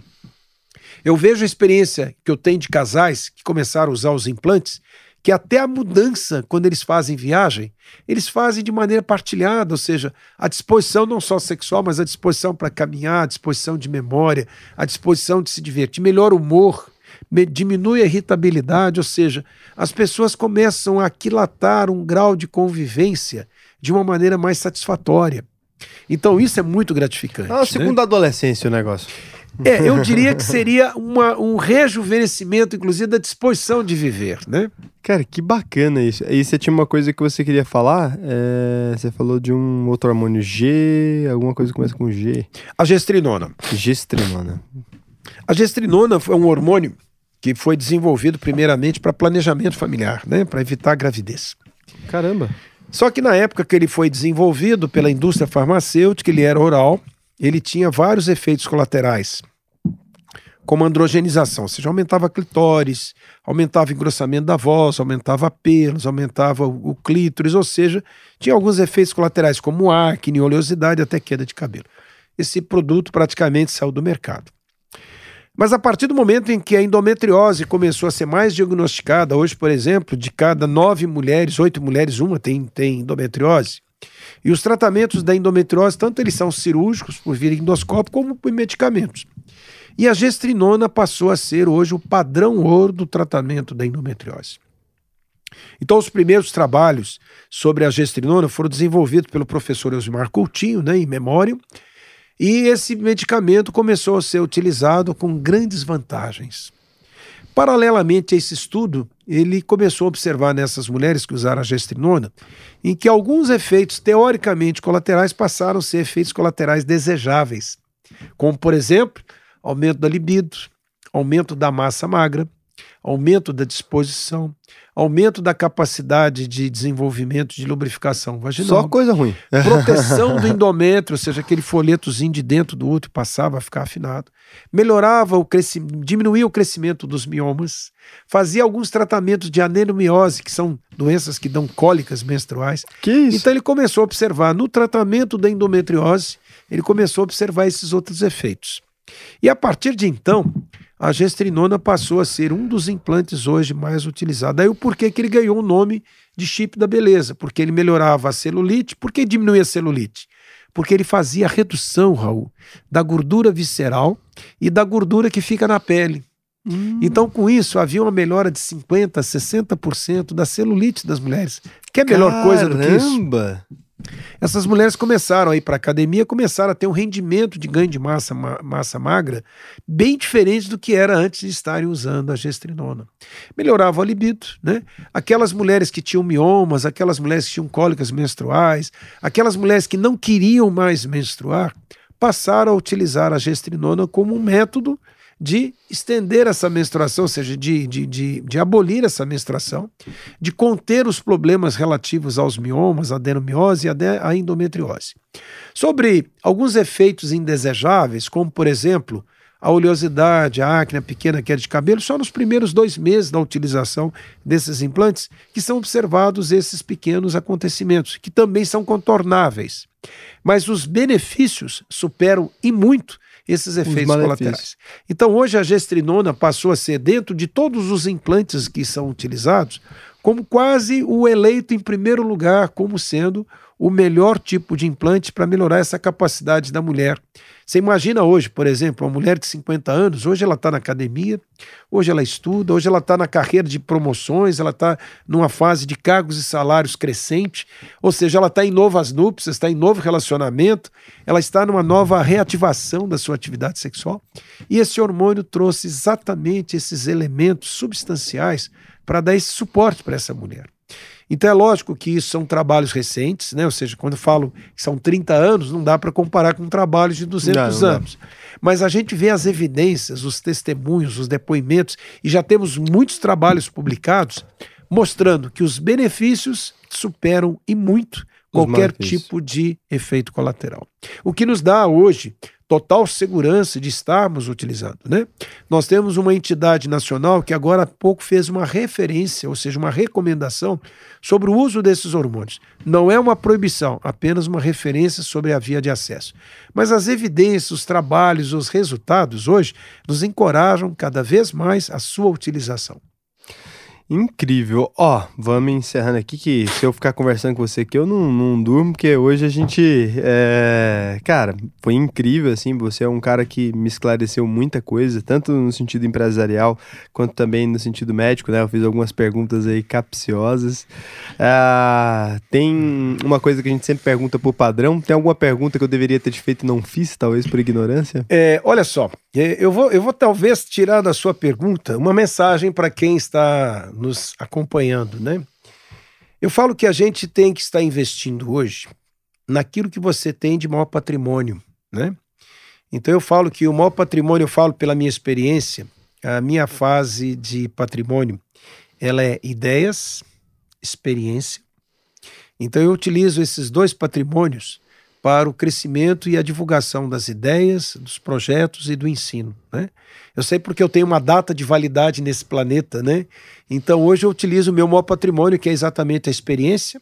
Eu vejo a experiência que eu tenho de casais que começaram a usar os implantes, que até a mudança, quando eles fazem viagem, eles fazem de maneira partilhada, ou seja, a disposição não só sexual, mas a disposição para caminhar, a disposição de memória, a disposição de se divertir, melhora o humor, diminui a irritabilidade, ou seja, as pessoas começam a aquilatar um grau de convivência de uma maneira mais satisfatória. Então isso é muito gratificante.
Ah, segundo né? a adolescência o negócio.
É, eu diria que seria uma, um rejuvenescimento, inclusive, da disposição de viver, né?
Cara, que bacana isso. E você tinha uma coisa que você queria falar? É, você falou de um outro hormônio G, alguma coisa que começa com G.
A gestrinona.
Gestrinona.
A gestrinona foi um hormônio que foi desenvolvido primeiramente para planejamento familiar, né? Para evitar a gravidez.
Caramba.
Só que na época que ele foi desenvolvido pela indústria farmacêutica, ele era oral, ele tinha vários efeitos colaterais, como androgenização, ou seja, aumentava clitóris, aumentava engrossamento da voz, aumentava pelos, aumentava o, o clítoris, ou seja, tinha alguns efeitos colaterais, como acne, oleosidade até queda de cabelo. Esse produto praticamente saiu do mercado. Mas a partir do momento em que a endometriose começou a ser mais diagnosticada, hoje, por exemplo, de cada nove mulheres, oito mulheres, uma tem, tem endometriose, e os tratamentos da endometriose, tanto eles são cirúrgicos, por via endoscópio, como por medicamentos. E a gestrinona passou a ser hoje o padrão ouro do tratamento da endometriose. Então, os primeiros trabalhos sobre a gestrinona foram desenvolvidos pelo professor Elzimar Coutinho, né, em memória, e esse medicamento começou a ser utilizado com grandes vantagens. Paralelamente a esse estudo, ele começou a observar nessas mulheres que usaram a gestrinona, em que alguns efeitos teoricamente colaterais passaram a ser efeitos colaterais desejáveis, como, por exemplo, aumento da libido, aumento da massa magra, aumento da disposição, aumento da capacidade de desenvolvimento de lubrificação vaginal.
Só coisa ruim. [LAUGHS]
Proteção do endométrio, ou seja, aquele folhetozinho de dentro do útero passava a ficar afinado. Melhorava o crescimento, diminuía o crescimento dos miomas, fazia alguns tratamentos de anenomiose, que são doenças que dão cólicas menstruais.
Que isso?
Então ele começou a observar no tratamento da endometriose, ele começou a observar esses outros efeitos. E a partir de então, a gestrinona passou a ser um dos implantes hoje mais utilizados. Daí o porquê que ele ganhou o nome de chip da beleza, porque ele melhorava a celulite. Por que diminuía a celulite? Porque ele fazia a redução, Raul, da gordura visceral e da gordura que fica na pele. Hum. Então, com isso, havia uma melhora de 50%, 60% da celulite das mulheres. Que é melhor
Caramba.
coisa do que isso? Essas mulheres começaram a ir para a academia, começaram a ter um rendimento de ganho de massa, ma massa magra bem diferente do que era antes de estarem usando a gestrinona. Melhorava a libido, né? Aquelas mulheres que tinham miomas, aquelas mulheres que tinham cólicas menstruais, aquelas mulheres que não queriam mais menstruar, passaram a utilizar a gestrinona como um método de estender essa menstruação, ou seja, de, de, de, de, abolir essa menstruação, de conter os problemas relativos aos miomas, adenomiose e a endometriose. Sobre alguns efeitos indesejáveis, como por exemplo a oleosidade, a acne, a pequena queda de cabelo, só nos primeiros dois meses da utilização desses implantes que são observados esses pequenos acontecimentos, que também são contornáveis. Mas os benefícios superam e muito esses efeitos colaterais. Então, hoje a gestrinona passou a ser, dentro de todos os implantes que são utilizados, como quase o eleito em primeiro lugar, como sendo o melhor tipo de implante para melhorar essa capacidade da mulher. Você imagina hoje, por exemplo, uma mulher de 50 anos, hoje ela está na academia, hoje ela estuda, hoje ela está na carreira de promoções, ela está numa fase de cargos e salários crescente, ou seja, ela está em novas núpcias, está em novo relacionamento, ela está numa nova reativação da sua atividade sexual. E esse hormônio trouxe exatamente esses elementos substanciais para dar esse suporte para essa mulher. Então é lógico que isso são trabalhos recentes, né? Ou seja, quando eu falo que são 30 anos, não dá para comparar com trabalhos de 200 não, anos. Mas a gente vê as evidências, os testemunhos, os depoimentos, e já temos muitos trabalhos publicados mostrando que os benefícios superam e muito qualquer tipo de efeito colateral. O que nos dá hoje total segurança de estarmos utilizando. Né? Nós temos uma entidade nacional que agora há pouco fez uma referência, ou seja, uma recomendação sobre o uso desses hormônios. Não é uma proibição, apenas uma referência sobre a via de acesso. Mas as evidências, os trabalhos, os resultados hoje nos encorajam cada vez mais a sua utilização.
Incrível. Ó, vamos encerrando aqui que se eu ficar conversando com você aqui, eu não, não durmo, porque hoje a gente. É... Cara, foi incrível, assim. Você é um cara que me esclareceu muita coisa, tanto no sentido empresarial quanto também no sentido médico, né? Eu fiz algumas perguntas aí capciosas. Ah, tem uma coisa que a gente sempre pergunta por padrão. Tem alguma pergunta que eu deveria ter te feito e não fiz, talvez por ignorância?
É, olha só, eu vou, eu vou talvez tirar da sua pergunta uma mensagem para quem está nos acompanhando, né? Eu falo que a gente tem que estar investindo hoje naquilo que você tem de maior patrimônio, né? Então eu falo que o maior patrimônio, eu falo pela minha experiência, a minha fase de patrimônio, ela é ideias, experiência. Então eu utilizo esses dois patrimônios para o crescimento e a divulgação das ideias, dos projetos e do ensino. Né? Eu sei porque eu tenho uma data de validade nesse planeta, né? Então hoje eu utilizo o meu maior patrimônio, que é exatamente a experiência,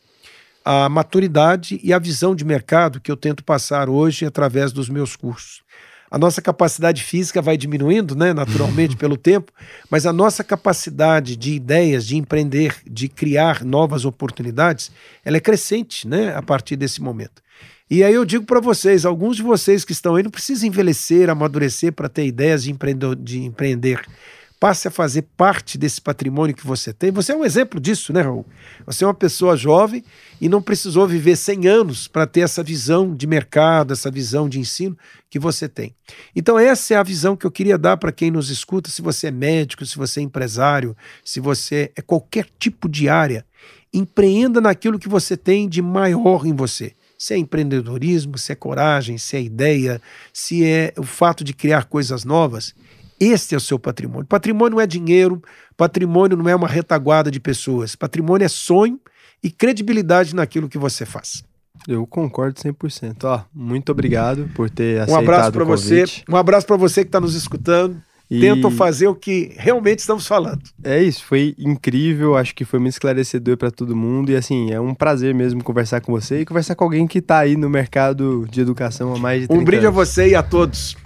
a maturidade e a visão de mercado que eu tento passar hoje através dos meus cursos. A nossa capacidade física vai diminuindo, né, naturalmente, [LAUGHS] pelo tempo, mas a nossa capacidade de ideias, de empreender, de criar novas oportunidades, ela é crescente, né, a partir desse momento. E aí eu digo para vocês, alguns de vocês que estão aí não precisam envelhecer, amadurecer para ter ideias de, de empreender. Passe a fazer parte desse patrimônio que você tem. Você é um exemplo disso, né, Raul? Você é uma pessoa jovem e não precisou viver 100 anos para ter essa visão de mercado, essa visão de ensino que você tem. Então, essa é a visão que eu queria dar para quem nos escuta. Se você é médico, se você é empresário, se você é qualquer tipo de área, empreenda naquilo que você tem de maior em você se é empreendedorismo, se é coragem, se é ideia, se é o fato de criar coisas novas. Este é o seu patrimônio. Patrimônio não é dinheiro, patrimônio não é uma retaguarda de pessoas. Patrimônio é sonho e credibilidade naquilo que você faz.
Eu concordo 100%. Ó, muito obrigado por ter aceitado
Um abraço para você. Um abraço para você que está nos escutando. E... tentam fazer o que realmente estamos falando.
É isso, foi incrível, acho que foi muito esclarecedor para todo mundo e assim, é um prazer mesmo conversar com você e conversar com alguém que está aí no mercado de educação há mais de 30
Um brinde
anos.
a você e a todos.